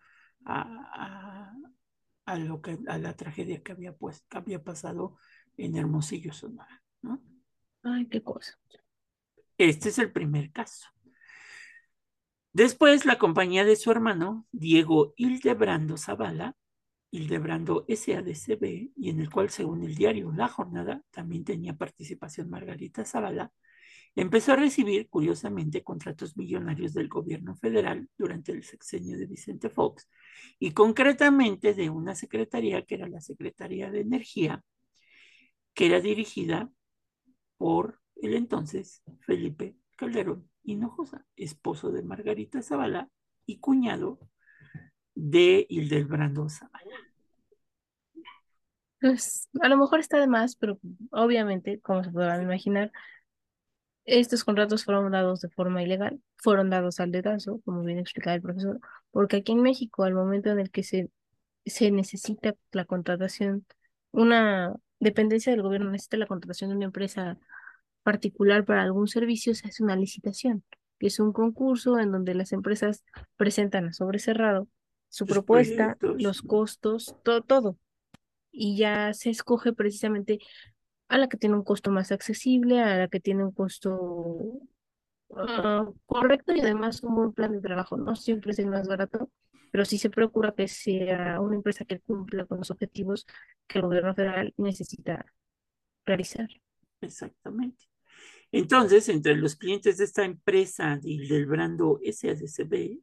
a, a, a lo que, a la tragedia que había, pues, que había pasado en Hermosillo, Sonora, ¿no? Ay, qué cosa. Este es el primer caso. Después, la compañía de su hermano, Diego Hildebrando Zavala, Hildebrando SADCB, y en el cual, según el diario La Jornada, también tenía participación Margarita Zavala, empezó a recibir, curiosamente, contratos millonarios del gobierno federal durante el sexenio de Vicente Fox, y concretamente de una secretaría que era la Secretaría de Energía, que era dirigida por el entonces Felipe Calderón Hinojosa, esposo de Margarita Zavala y cuñado de Hildebrando Zavala. Pues a lo mejor está de más, pero obviamente, como se podrán imaginar, estos contratos fueron dados de forma ilegal, fueron dados al dedazo, como bien explicaba el profesor, porque aquí en México, al momento en el que se, se necesita la contratación, una dependencia del gobierno necesita la contratación de una empresa particular para algún servicio se hace una licitación, que es un concurso en donde las empresas presentan a sobre cerrado su propuesta, los costos, todo, todo. Y ya se escoge precisamente a la que tiene un costo más accesible, a la que tiene un costo ah, correcto y además un buen plan de trabajo. No siempre es el más barato, pero sí se procura que sea una empresa que cumpla con los objetivos que el gobierno federal necesita realizar. Exactamente. Entonces, entre los clientes de esta empresa del Brando SADCB,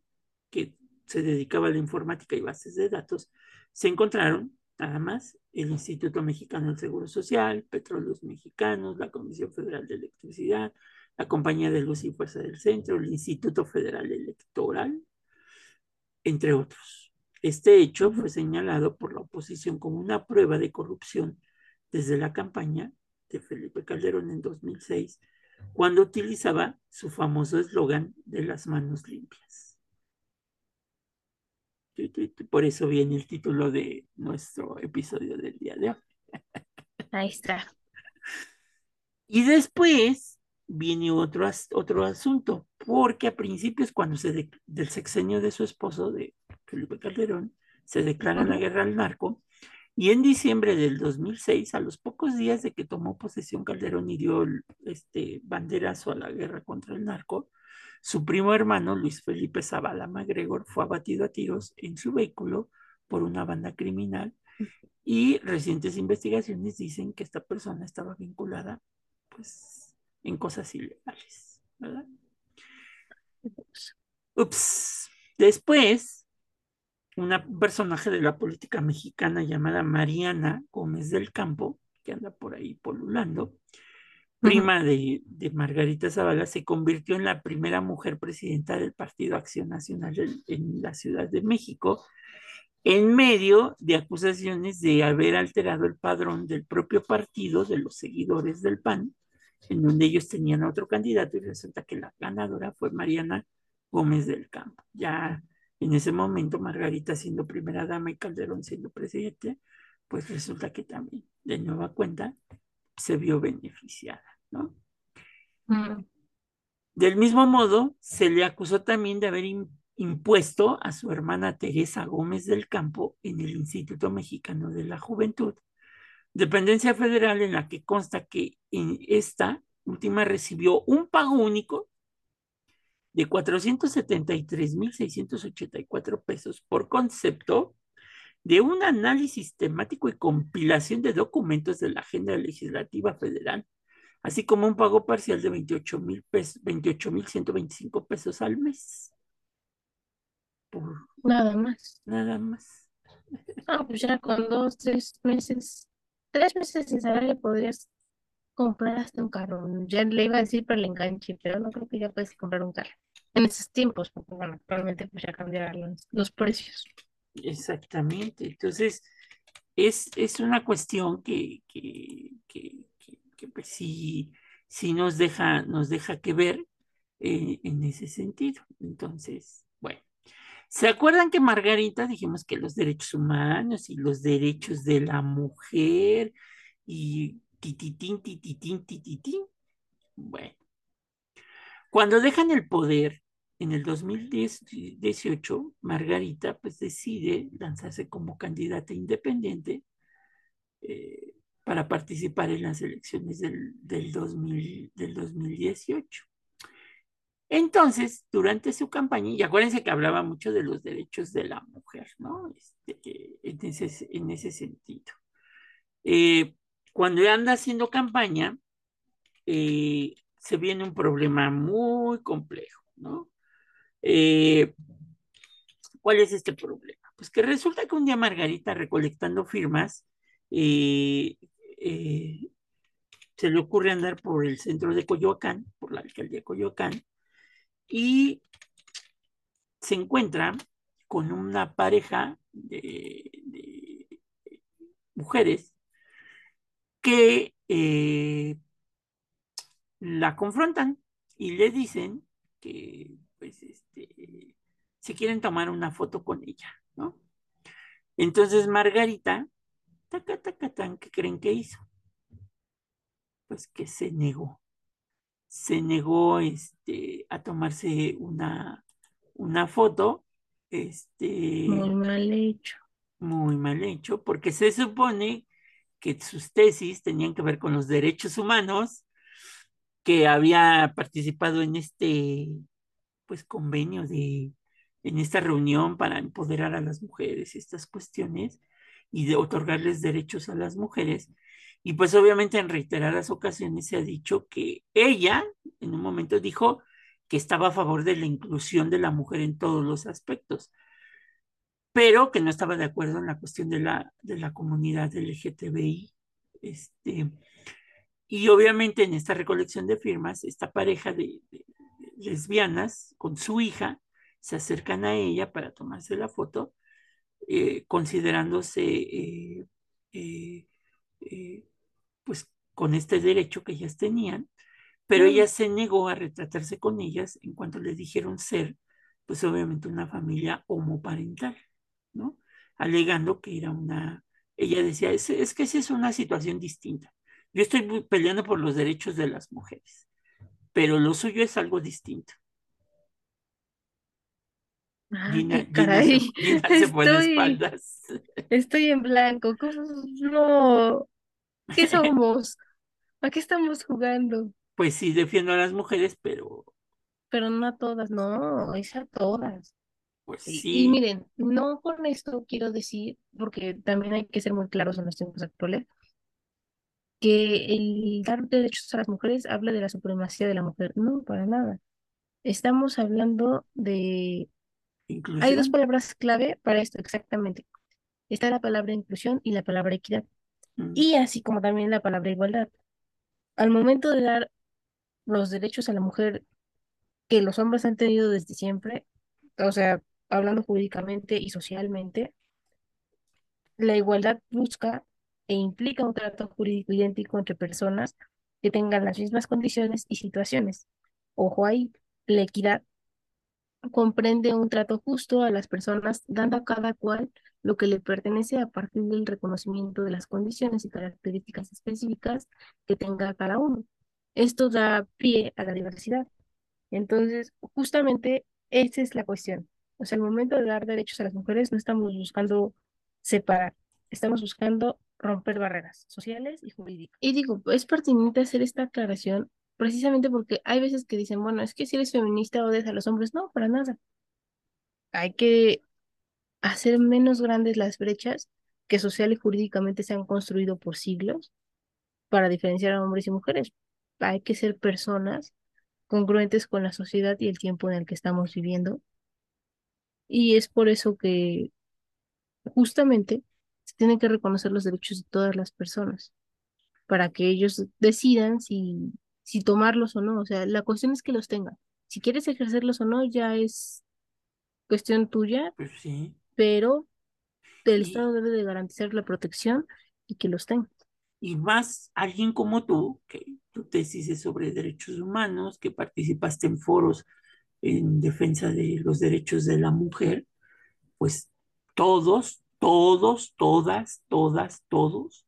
que se dedicaba a la informática y bases de datos, se encontraron nada más el Instituto Mexicano del Seguro Social, Petróleos Mexicanos, la Comisión Federal de Electricidad, la Compañía de Luz y Fuerza del Centro, el Instituto Federal Electoral, entre otros. Este hecho fue señalado por la oposición como una prueba de corrupción desde la campaña de Felipe Calderón en 2006 cuando utilizaba su famoso eslogan de las manos limpias. Por eso viene el título de nuestro episodio del día de hoy. Ahí está. Y después viene otro, otro asunto, porque a principios, cuando se del sexenio de su esposo, de Felipe Calderón, se declara la guerra al narco, y en diciembre del 2006, a los pocos días de que tomó posesión Calderón y dio este banderazo a la guerra contra el narco, su primo hermano, Luis Felipe Zavala MacGregor, fue abatido a tiros en su vehículo por una banda criminal y recientes investigaciones dicen que esta persona estaba vinculada pues en cosas ilegales, ¿verdad? Ups. Después, una personaje de la política mexicana llamada Mariana Gómez del Campo, que anda por ahí polulando, prima de, Margarita Zavala, se convirtió en la primera mujer presidenta del Partido Acción Nacional en la Ciudad de México, en medio de acusaciones de haber alterado el padrón del propio partido, de los seguidores del PAN, en donde ellos tenían otro candidato y resulta que la ganadora fue Mariana Gómez del Campo. Ya en ese momento, Margarita siendo primera dama y Calderón siendo presidente, pues resulta que también, de nueva cuenta, se vio beneficiada, ¿no? Mm. Del mismo modo, se le acusó también de haber impuesto a su hermana Teresa Gómez del Campo en el Instituto Mexicano de la Juventud, dependencia federal en la que consta que en esta última recibió un pago único de 473.684 pesos por concepto de un análisis temático y compilación de documentos de la Agenda Legislativa Federal, así como un pago parcial de 28 mil pesos, 28.125 pesos al mes. Por nada más. Nada más. [LAUGHS] Ah, pues ya con dos, tres meses, tres meses de salario podrías comprar hasta un carro. Ya le iba a decir para el enganche, pero no creo que ya puedes comprar un carro. En esos tiempos, porque bueno, actualmente pues ya cambiaron los, precios. Exactamente. Entonces, es, es una cuestión que, que, que, que, pues sí, sí, nos deja, nos deja que ver eh, en ese sentido. Entonces, bueno. ¿Se acuerdan que Margarita dijimos que los derechos humanos y los derechos de la mujer y tititín, tititín, tititín? Bueno, cuando dejan el poder en el 2018, Margarita pues decide lanzarse como candidata independiente eh, para participar en las elecciones del, del, 2000, del 2018. Entonces, durante su campaña, y acuérdense que hablaba mucho de los derechos de la mujer, ¿no? Este, en, ese, en, ese, sentido. Eh, cuando anda haciendo campaña, eh, se viene un problema muy complejo, ¿no? Eh, ¿Cuál es este problema? Pues que resulta que un día Margarita recolectando firmas, se le ocurre andar por el centro de Coyoacán, por la alcaldía de Coyoacán, y se encuentra con una pareja de, mujeres que eh, la confrontan y le dicen que pues este se quieren tomar una foto con ella, ¿no? Entonces Margarita, ¿qué creen que hizo? Pues que se negó se negó este, a tomarse una, una foto. Este, muy mal hecho. Muy mal hecho, porque se supone que sus tesis tenían que ver con los derechos humanos, que había participado en este pues convenio de en esta reunión para empoderar a las mujeres estas cuestiones y de otorgarles derechos a las mujeres y pues obviamente en reiteradas ocasiones se ha dicho que ella en un momento dijo que estaba a favor de la inclusión de la mujer en todos los aspectos, pero que no estaba de acuerdo en la cuestión de la, de la comunidad LGTBI. Este, y obviamente en esta recolección de firmas, esta pareja de, lesbianas con su hija se acercan a ella para tomarse la foto, eh, considerándose eh, eh, pues con este derecho que ellas tenían, pero ella se negó a retratarse con ellas en cuanto le dijeron ser, pues obviamente una familia homoparental, ¿no? Alegando que era una, ella decía, es, es que esa es una situación distinta. Yo estoy peleando por los derechos de las mujeres, pero lo suyo es algo distinto. Ah, caray. [LAUGHS] estoy, estoy en blanco. ¿Cómo no? ¿Qué [LAUGHS] somos? ¿A qué estamos jugando? Pues sí, defiendo a las mujeres, pero... Pero no a todas, no, es a todas. Pues sí. Y, miren, no con esto quiero decir, porque también hay que ser muy claros en los tiempos actuales, que el dar derechos a las mujeres habla de la supremacía de la mujer. No, para nada. Estamos hablando de... Hay dos palabras clave para esto, exactamente. Está la palabra inclusión y la palabra equidad. Mm. Y así como también la palabra igualdad. Al momento de dar los derechos a la mujer que los hombres han tenido desde siempre, o sea, hablando jurídicamente y socialmente, la igualdad busca e implica un trato jurídico idéntico entre personas que tengan las mismas condiciones y situaciones. Ojo ahí, la equidad comprende un trato justo a las personas, dando a cada cual lo que le pertenece a partir del reconocimiento de las condiciones y características específicas que tenga cada uno. Esto da pie a la diversidad. Entonces, justamente esa es la cuestión. O sea, al momento de dar derechos a las mujeres no estamos buscando separar, estamos buscando romper barreras sociales y jurídicas. Y digo, es pertinente hacer esta aclaración precisamente porque hay veces que dicen, bueno, es que si eres feminista odias a los hombres. No, para nada. Hay que hacer menos grandes las brechas que social y jurídicamente se han construido por siglos para diferenciar a hombres y mujeres. Hay que ser personas congruentes con la sociedad y el tiempo en el que estamos viviendo. Y es por eso que justamente se tienen que reconocer los derechos de todas las personas para que ellos decidan si, si tomarlos o no. O sea, la cuestión es que los tengan. Si quieres ejercerlos o no, ya es cuestión tuya, Pues sí. pero el Estado debe de garantizar la protección y que los tenga. Y más alguien como tú, que tu tesis es sobre derechos humanos, que participaste en foros en defensa de los derechos de la mujer, pues todos, todos, todas, todas, todos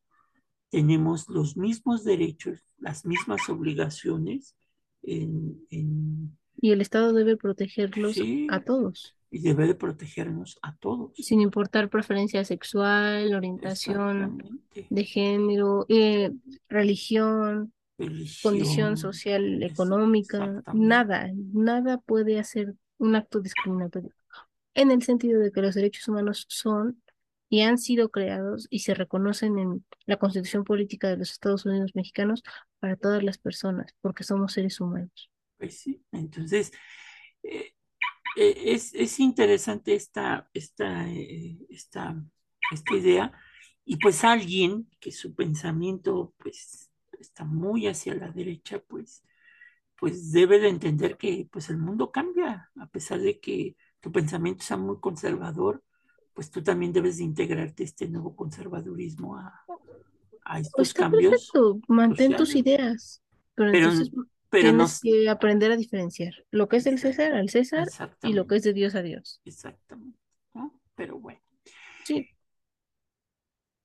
tenemos los mismos derechos, las mismas obligaciones en, en- Y el Estado debe protegerlos Sí. a todos, y debe de protegernos a todos. sin importar preferencia sexual, orientación de género, eh, religión, Religión, condición social, económica, nada, nada puede hacer un acto discriminatorio. En el sentido de que los derechos humanos son y han sido creados y se reconocen en la Constitución Política de los Estados Unidos Mexicanos para todas las personas, porque somos seres humanos. Pues sí, entonces eh, eh, es, es interesante esta, esta, eh, esta, esta idea y pues alguien que su pensamiento pues está muy hacia la derecha pues, pues debe de entender que pues el mundo cambia a pesar de que tu pensamiento sea muy conservador pues tú también debes de integrarte a este nuevo conservadurismo a, a estos Está cambios perfecto, mantén tus ideas, pero, Pero, entonces pero no tienes que aprender a diferenciar lo que es del César al César y lo que es de Dios a Dios. exactamente, ¿no? Pero bueno. Sí,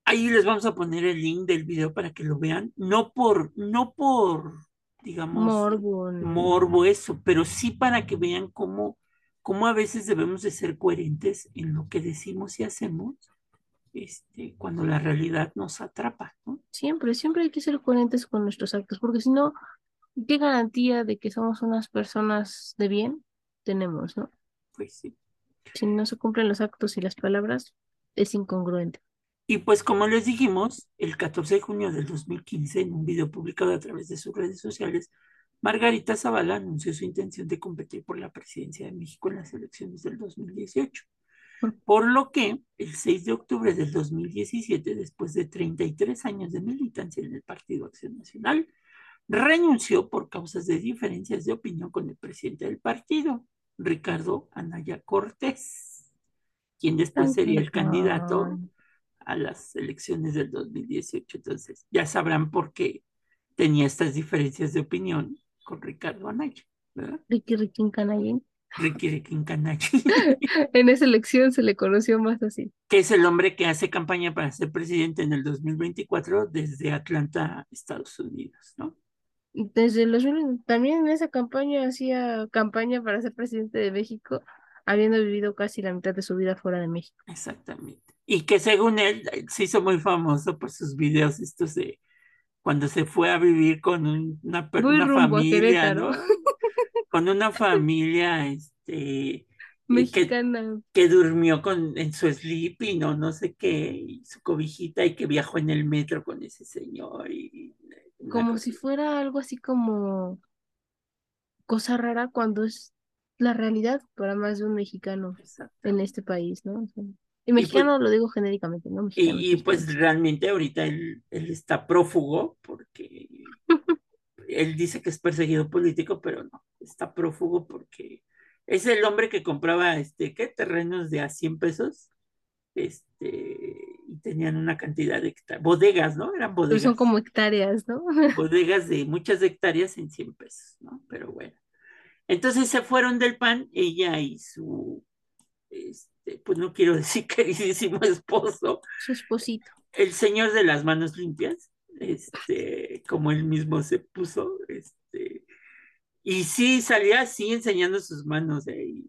Ahí les vamos a poner el link del video para que lo vean, no por, no por, digamos, morbo. ni- morbo eso, pero sí para que vean cómo, cómo a veces debemos de ser coherentes en lo que decimos y hacemos, este, cuando la realidad nos atrapa, ¿no? Siempre, siempre hay que ser coherentes con nuestros actos, porque si no, ¿qué garantía de que somos unas personas de bien tenemos, no? Pues sí. Si no se cumplen los actos y las palabras, es incongruente. Y pues como les dijimos, el 14 de junio del 2015, en un video publicado a través de sus redes sociales, Margarita Zavala anunció su intención de competir por la presidencia de México en las elecciones del 2018. Por lo que el 6 de octubre del 2017, después de 33 años de militancia en el Partido Acción Nacional, renunció por causas de diferencias de opinión con el presidente del partido, Ricardo Anaya Cortés, quien después sería el candidato a las elecciones del 2018. Entonces, ya sabrán por qué tenía estas diferencias de opinión con Ricardo Anaya, ¿verdad? Ricky Ricky Canallín. Ricky Ricky Canalla, [LAUGHS] En esa elección se le conoció más así. que es el hombre que hace campaña para ser presidente en el 2024 desde Atlanta, Estados Unidos, ¿no? Desde los también en esa campaña hacía campaña para ser presidente de México, habiendo vivido casi la mitad de su vida fuera de México. Exactamente. Y que según él se hizo muy famoso por sus videos estos de cuando se fue a vivir con un- una, una familia. ¿no? [LAUGHS] Con una familia, este, que, Mexicana. que durmió con, en su sleeping o no sé qué, su cobijita, y que viajó en el metro con ese señor. Y, Como si fuera algo así como cosa rara cuando es la realidad para más de un mexicano en este país, ¿no? O sea, y mexicano lo digo genéricamente, ¿no? Mexicanos, Y, y pues realmente ahorita él, él está prófugo porque [LAUGHS] él dice que es perseguido político, pero no, está prófugo porque es el hombre que compraba, este, ¿qué? Terrenos de a 100 pesos, este, y tenían una cantidad de hectáreas, bodegas, ¿no? Eran bodegas, son como hectáreas, ¿no? [LAUGHS] bodegas de muchas hectáreas en 100 pesos, ¿no? Pero bueno. Entonces se fueron del PAN, ella y su, este, pues no quiero [LAUGHS] decir queridísimo esposo, Su esposito. el señor de las manos limpias, este, como él mismo se puso, este, y sí salía así enseñando sus manos, eh, y,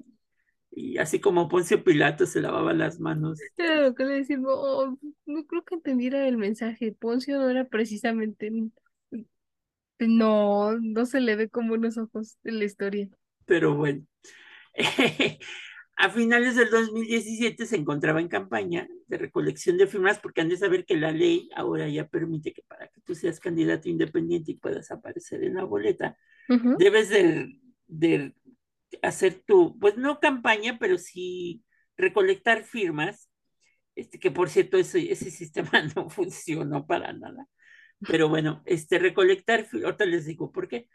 y así como Poncio Pilato se lavaba las manos. Que le decimos, oh, no creo que entendiera el mensaje. Poncio no era precisamente No, no se le ve con buenos ojos en la historia. Pero bueno, [LAUGHS] a finales del 2017 se encontraba en campaña de recolección de firmas porque han de saber que la ley ahora ya permite que para que tú seas candidato independiente y puedas aparecer en la boleta, Ujú. debes de, de hacer tu, pues no campaña, pero sí recolectar firmas, este, que por cierto ese, ese sistema [LAUGHS] no funcionó para nada. Pero bueno, este, recolectar, ahorita les digo por qué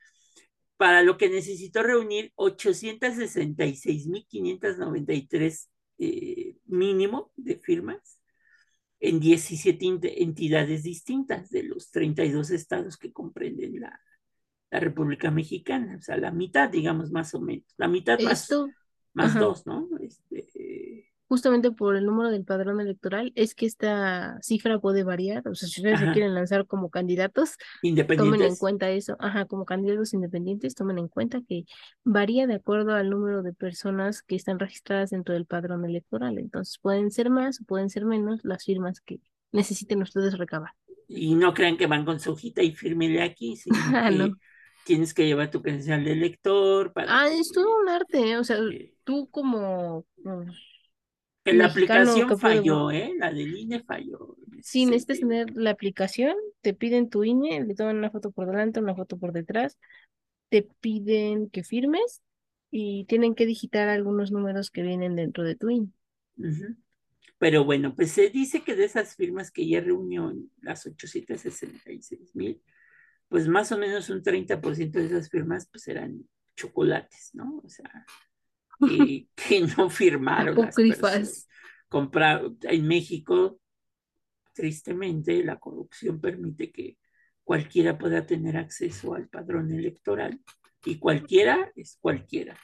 para lo que necesitó reunir 866.593 eh, mínimo de firmas en 17 entidades distintas de los 32 estados que comprenden la, la República Mexicana, o sea, la mitad, digamos, más o menos, la mitad más, Esto, más ajá, dos, ¿no? Este, justamente por el número del padrón electoral, es que esta cifra puede variar. O sea, si ustedes se quieren lanzar como candidatos, tomen en independientes. cuenta eso. Ajá, como candidatos independientes, tomen en cuenta que varía de acuerdo al número de personas que están registradas dentro del padrón electoral. Entonces, pueden ser más o pueden ser menos las firmas que necesiten ustedes recabar. Y no crean que van con su hojita y fírmele aquí, sino [LAUGHS] que no. tienes que llevar tu credencial de elector para Ah, es todo un arte, ¿eh? O sea, tú como mm, que la aplicación falló, ¿eh? La del INE falló Sí, necesitas tener la aplicación, te piden tu INE, le toman una foto por delante, una foto por detrás, te piden que firmes y tienen que digitar algunos números que vienen dentro de tu INE. Pero bueno, pues se dice que de esas firmas que ya reunió las 866 mil, pues más o menos un 30% de esas firmas pues eran chocolates, ¿no? O sea, que, [LAUGHS] que no firmaron. Apócrifas. Comprar en México, tristemente, la corrupción permite que cualquiera pueda tener acceso al padrón electoral y cualquiera es cualquiera.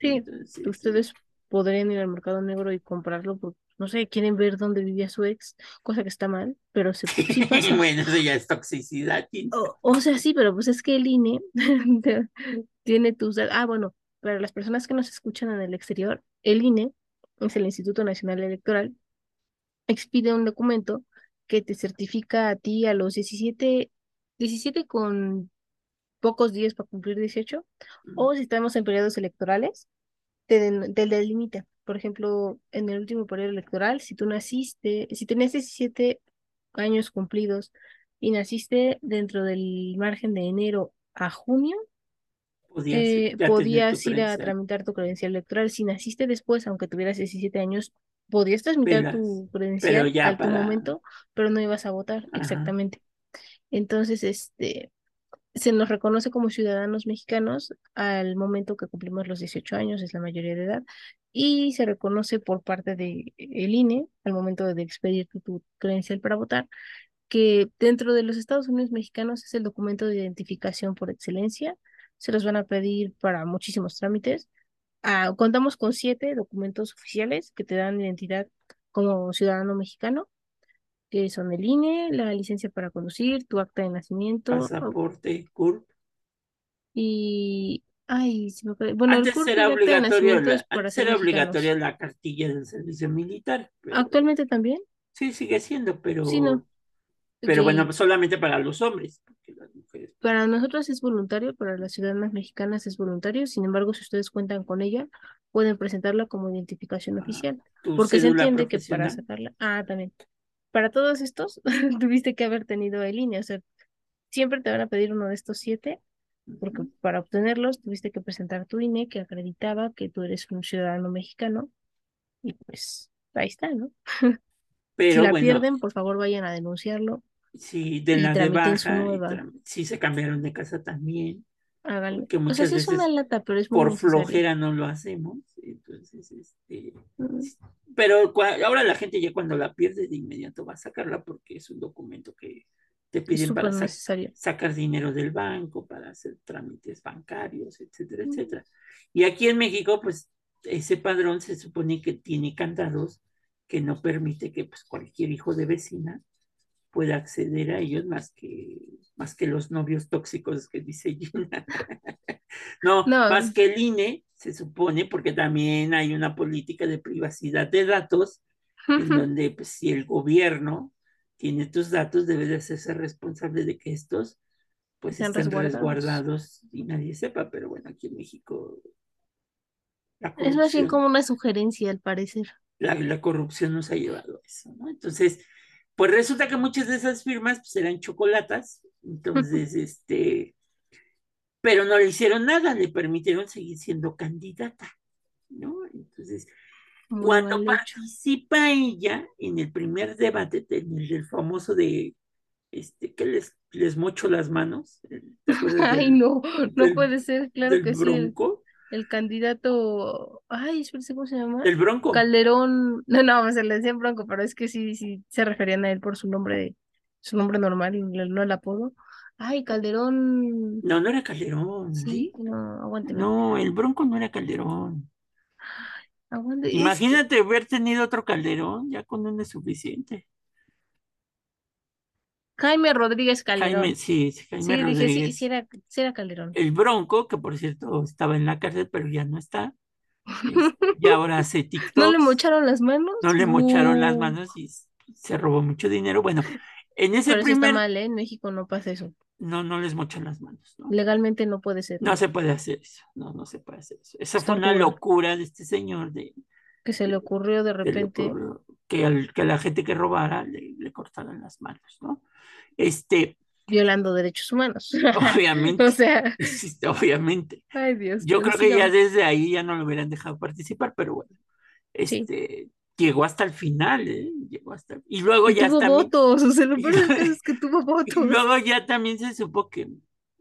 Sí, Entonces, ustedes podrían ir al mercado negro y comprarlo porque, no sé, quieren ver dónde vivía su ex, cosa que está mal, pero se, [LAUGHS] sí pasa. bueno, eso ya es toxicidad. O, o sea, sí, pero pues es que el INE [LAUGHS] tiene tus... Ah, bueno, para las personas que nos escuchan en el exterior, el INE es el Instituto Nacional Electoral expide un documento que te certifica a ti a los 17, 17 con pocos días para cumplir 18, o si estamos en periodos electorales, te, den- te delimita. Por ejemplo, en el último periodo electoral, si tú naciste, si tenías 17 años cumplidos y naciste dentro del margen de enero a junio, podías eh, podías ir a tramitar tu credencial electoral. Si naciste después, aunque tuvieras 17 años, podías tramitar tu credencial ya al tu para, momento, pero no ibas a votar ajá, exactamente. Entonces, este, se nos reconoce como ciudadanos mexicanos al momento que cumplimos los 18 años, es la mayoría de edad, y se reconoce por parte del INE al momento de expedir tu, tu credencial para votar que dentro de los Estados Unidos mexicanos es el documento de identificación por excelencia. Se los van a pedir para muchísimos trámites. Ah, contamos con siete documentos oficiales que te dan identidad como ciudadano mexicano, que son el INE, la licencia para conducir, tu acta de nacimiento pasaporte, CURP. y... Ay, se me Bueno, el Antes CURP era el acta de obligatorio, la, antes era obligatoria la cartilla del servicio militar, pero Actualmente también, sí sigue siendo, sí, no. Pero, bueno, solamente para los hombres, las mujeres, pues, Para nosotros es voluntario, para las ciudadanas mexicanas es voluntario. Sin embargo, si ustedes cuentan con ella, pueden presentarla como identificación ah, oficial, porque se entiende que para sacarla, ah, también, para todos estos [LAUGHS] tuviste que haber tenido en línea, o sea, siempre te van a pedir uno de estos siete, porque para obtenerlos tuviste que presentar tu INE que acreditaba que tú eres un ciudadano mexicano y pues ahí está, ¿no? [LAUGHS] Si Pero la bueno, pierden, por favor vayan a denunciarlo si las de tramiten su baja si se cambiaron de casa también, háganlo. porque O sea, muchas sí es una veces lata, pero es muy por necesario. flojera no lo hacemos. Entonces, este, Mm. pero ahora la gente ya cuando la pierde de inmediato va a sacarla porque es un documento que te piden para súper sa- necesario. sacar dinero del banco, para hacer trámites bancarios, etcétera, Mm, etcétera. Y aquí en México, pues ese padrón se supone que tiene candados que no permite que pues, cualquier hijo de vecina pueda acceder a ellos más que, más que los novios tóxicos que dice Gina. [LAUGHS] No, más que el INE, se supone, porque también hay una política de privacidad de datos, en donde pues, si el gobierno tiene tus datos, debe de hacerse responsable de que estos pues estén resguardados. resguardados y nadie sepa, pero bueno, aquí en México Es más bien como una sugerencia, al parecer. La, la corrupción nos ha llevado a eso, ¿no? Entonces, pues resulta que muchas de esas firmas pues eran chocolatas, entonces, este, pero no le hicieron nada, le permitieron seguir siendo candidata, ¿no? Entonces, Muy cuando participa ella en el primer debate, en el famoso de, este, que les, les mocho las manos, ¿te acuerdas [LAUGHS] Ay, del, no, no del- puede ser, claro del que sí. El, candidato, ay, ¿cómo se llama? El bronco. Calderón, no, no, se le decían Bronco, pero es que sí, sí, se referían a él por su nombre, su nombre normal, no el apodo. Ay, Calderón, No, no era Calderón, sí, no, aguánteme, No, el bronco no era Calderón. Imagínate haber tenido otro Calderón, ya con uno es suficiente. Jaime Rodríguez Calderón. Jaime, sí, sí, Jaime Sí, dije, sí, Rodríguez. sí era, sí era Calderón. El Bronco, que por cierto estaba en la cárcel, pero ya no está. Y ahora hace TikTok. [LAUGHS] ¿No le mocharon las manos? No le mocharon las manos y se robó mucho dinero. Bueno, en ese Pero eso está primer mal, ¿eh? En México no pasa eso. no, no les mochan las manos, ¿no? Legalmente no puede ser. No se puede hacer eso, no, no se puede hacer eso. Esa Es fue una locura de este señor de, Que se le ocurrió de repente. que, al, que a la gente que robara le, le cortaran las manos, ¿no? Este, violando derechos humanos. obviamente, [LAUGHS] O sea, sí, [LAUGHS] obviamente. ay Dios. Yo creo que ya desde ahí ya no lo hubieran dejado participar, pero bueno, Sí. este, llegó hasta el final, ¿eh? Llegó hasta, y luego Y ya tuvo también, votos, o sea, lo [LAUGHS] peor es que tuvo y votos. luego ya también se supo que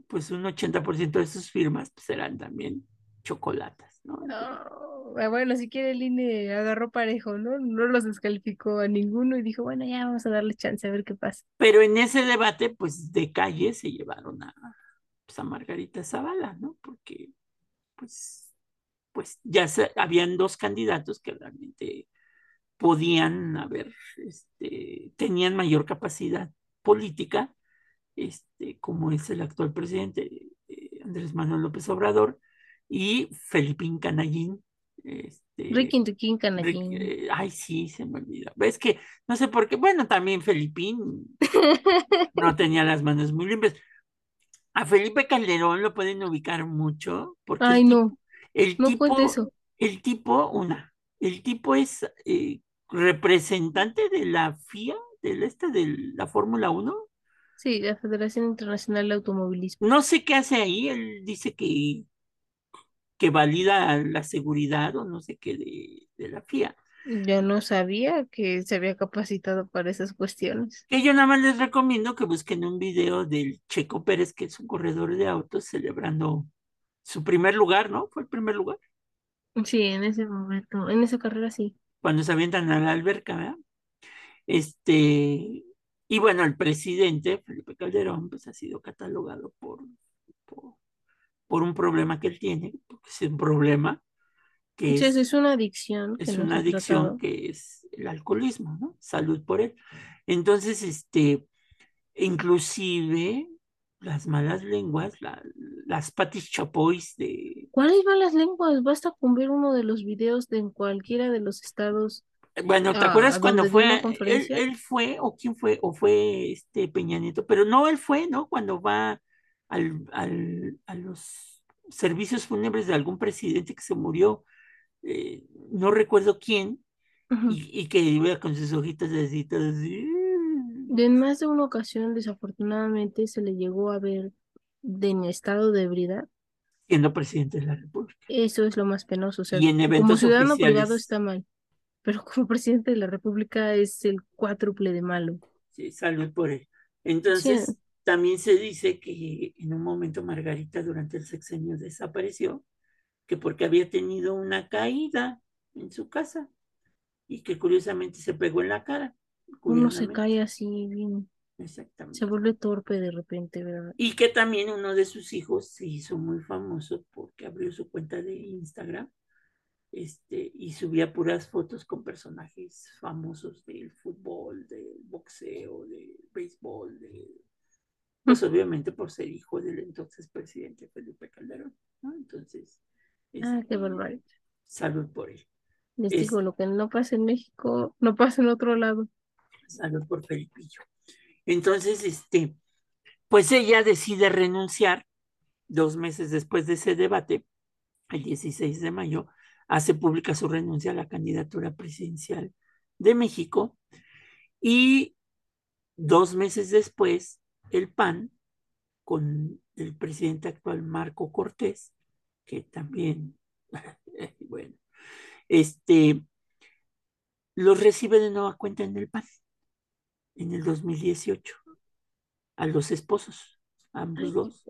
pues un 80% de sus firmas pues eran también chocolatas, ¿no? No, ah, bueno, si quiere el INE agarró parejo, ¿no? No los descalificó a ninguno y dijo, bueno, ya vamos a darle chance a ver qué pasa. Pero en ese debate, pues de calle se llevaron a, pues, a Margarita Zavala, ¿no? Porque, pues, pues ya se- habían dos candidatos que realmente podían haber, este, tenían mayor capacidad política, este, como es el actual presidente eh, Andrés Manuel López Obrador y Felipín Canallín. Este, Ricky Canallín. eh, ay, sí, se me olvida. Es que no sé por qué. Bueno, también Felipín [LAUGHS] no tenía las manos muy limpias. A Felipe Calderón lo pueden ubicar mucho porque Ay, el, no, el no tipo, eso. el tipo, una, el tipo es eh, representante de la FIA, de la, esta, de la Fórmula 1. Sí, la Federación Internacional de Automovilismo. No sé qué hace ahí. Él dice que, que valida la seguridad o no sé qué de, de la FIA. Yo no sabía que se había capacitado para esas cuestiones. Que yo nada más les recomiendo que busquen un video del Checo Pérez, que es un corredor de autos, celebrando su primer lugar, ¿no? Fue el primer lugar, Sí, en ese momento, en esa carrera sí. cuando se avientan a la alberca, ¿verdad? Este, y bueno, el presidente, Felipe Calderón, pues ha sido catalogado por, por, por un problema que él tiene, porque es un problema que Entonces es, es una adicción es una adicción tratado. que es el alcoholismo, ¿no? Salud por él. Entonces, este, inclusive las malas lenguas, la- las patis chapois de, ¿Cuáles van las lenguas? Basta con ver uno de los videos de en cualquiera de los estados bueno, ¿te a, acuerdas cuando fue, él fue, o quién fue, o fue este Peña Nieto, pero no, él fue, ¿no? Cuando va al, al, a los servicios fúnebres de algún presidente que se murió, eh, no recuerdo quién, Ujú. y, y que iba con sus ojitos así, todos así. De en más de una ocasión, desafortunadamente, se le llegó a ver de en estado de ebriedad. siendo presidente de la República. Eso es lo más penoso. O sea, Y en como eventos ciudadano privado oficiales, está mal, pero como [LAUGHS] presidente de la República es el cuádruple de malo. sí, salud por él. Sí, Entonces, también se dice que en un momento Margarita durante el sexenio desapareció, que porque había tenido una caída en su casa y que curiosamente se pegó en la cara. uno se cae así, bien, se exactamente. vuelve torpe de repente, ¿verdad? Y que también uno de sus hijos se hizo muy famoso porque abrió su cuenta de Instagram este, y subía puras fotos con personajes famosos del fútbol, del boxeo, del béisbol, de, pues obviamente por ser hijo del entonces presidente Felipe Calderón, ¿no? Entonces, Ah, qué este, barbaridad. salud por él, Les es digo, lo que no pasa en México, no pasa en otro lado. salud por Felipillo. Entonces, este, pues ella decide renunciar dos meses después de ese debate, el 16 de mayo, hace pública su renuncia a la candidatura presidencial de México y dos meses después el PAN con el presidente actual Marco Cortés, que también, [LAUGHS] bueno, este, los recibe de nueva cuenta en el PAN en el 2018 a los esposos, ambos dos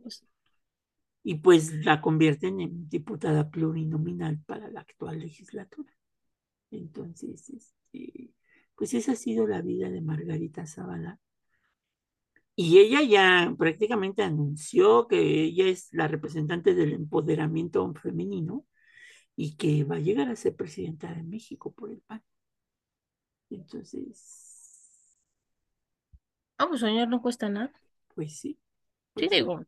y pues la convierten en diputada plurinominal para la actual legislatura. Entonces, este, pues esa ha sido la vida de Margarita Zavala. Y ella ya prácticamente anunció que ella es la representante del empoderamiento femenino y que va a llegar a ser presidenta de México por el PAN. Entonces. Vamos, soñar no cuesta nada. Pues sí. sí, digo,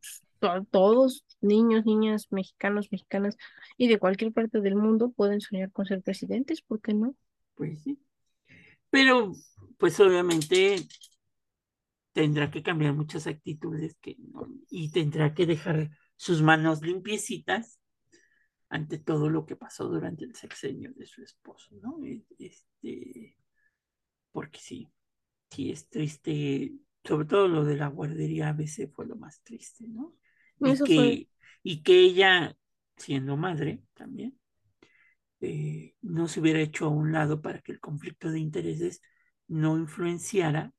todos, niños, niñas, mexicanos, mexicanas y de cualquier parte del mundo pueden soñar con ser presidentes, ¿por qué no? Pues sí. Pero, pues obviamente tendrá que cambiar muchas actitudes que y tendrá que dejar sus manos limpiecitas ante todo lo que pasó durante el sexenio de su esposo, ¿no? Este, porque sí, sí es triste, sobre todo lo de la guardería ABC fue lo más triste, ¿no? y, que, y que ella, siendo madre también, eh, no se hubiera hecho a un lado para que el conflicto de intereses no influenciara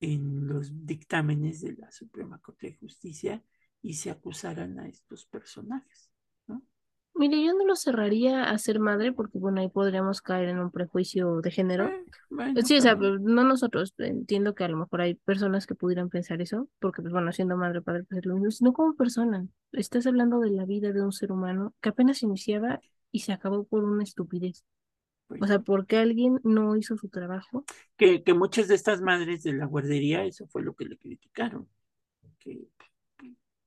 en los dictámenes de la Suprema Corte de Justicia y se acusaran a estos personajes. ¿no? Mire, yo no lo cerraría a ser madre porque, bueno, ahí podríamos caer en un prejuicio de género. Eh, sí, o sea, no nosotros. Entiendo que a lo mejor hay personas que pudieran pensar eso, porque, pues bueno, siendo madre o padre, pues es lo mismo, sino como persona. Estás hablando de la vida de un ser humano que apenas iniciaba y se acabó por una estupidez. O sea, porque alguien no hizo su trabajo. Que, que muchas de estas madres de la guardería, eso fue lo que le criticaron. Que,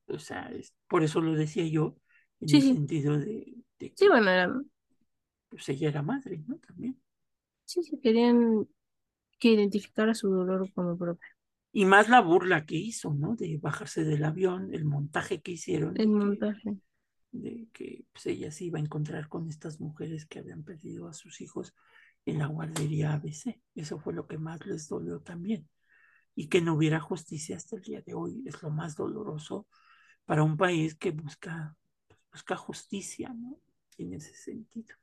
o sea, es, por eso lo decía yo, en el sentido de, que, Sí, bueno, era... Pues ella era madre, ¿no? También. Sí, sí, querían que identificara su dolor como propio. Y más la burla que hizo, ¿no? De bajarse del avión, el montaje que hicieron. El montaje. De que pues, ella se iba a encontrar con estas mujeres que habían perdido a sus hijos en la guardería ABC. Eso fue lo que más les dolió también. Y que no hubiera justicia hasta el día de hoy es lo más doloroso para un país que busca busca justicia, ¿no? En ese sentido.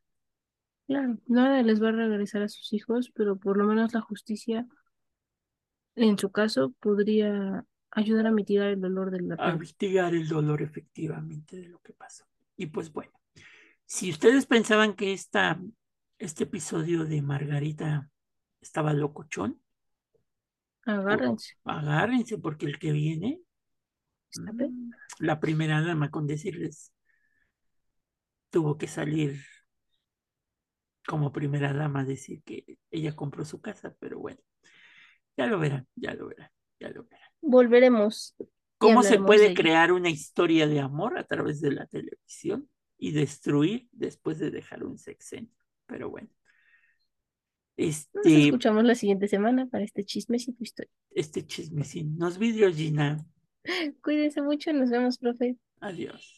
Claro, nada les va a regresar a sus hijos, pero por lo menos la justicia, en su caso, podría ayudar a mitigar el dolor de la A mitigar el dolor efectivamente de lo que pasó. Y pues bueno, si ustedes pensaban que esta, este episodio de Margarita estaba locochón, agárrense. agárrense porque el que viene, mm, la primera dama con decirles tuvo que salir como primera dama a decir que ella compró su casa, pero bueno, ya lo verán, ya lo verán, ya lo verán. Volveremos. ¿Cómo se puede crear una historia de amor a través de la televisión y destruir después de dejar un sexenio? Pero bueno. Este, Nos escuchamos la siguiente semana para este chismecito historia. Este chismecito. Nos vidrios, Gina. [LAUGHS] Cuídense mucho, nos vemos, profe. Adiós.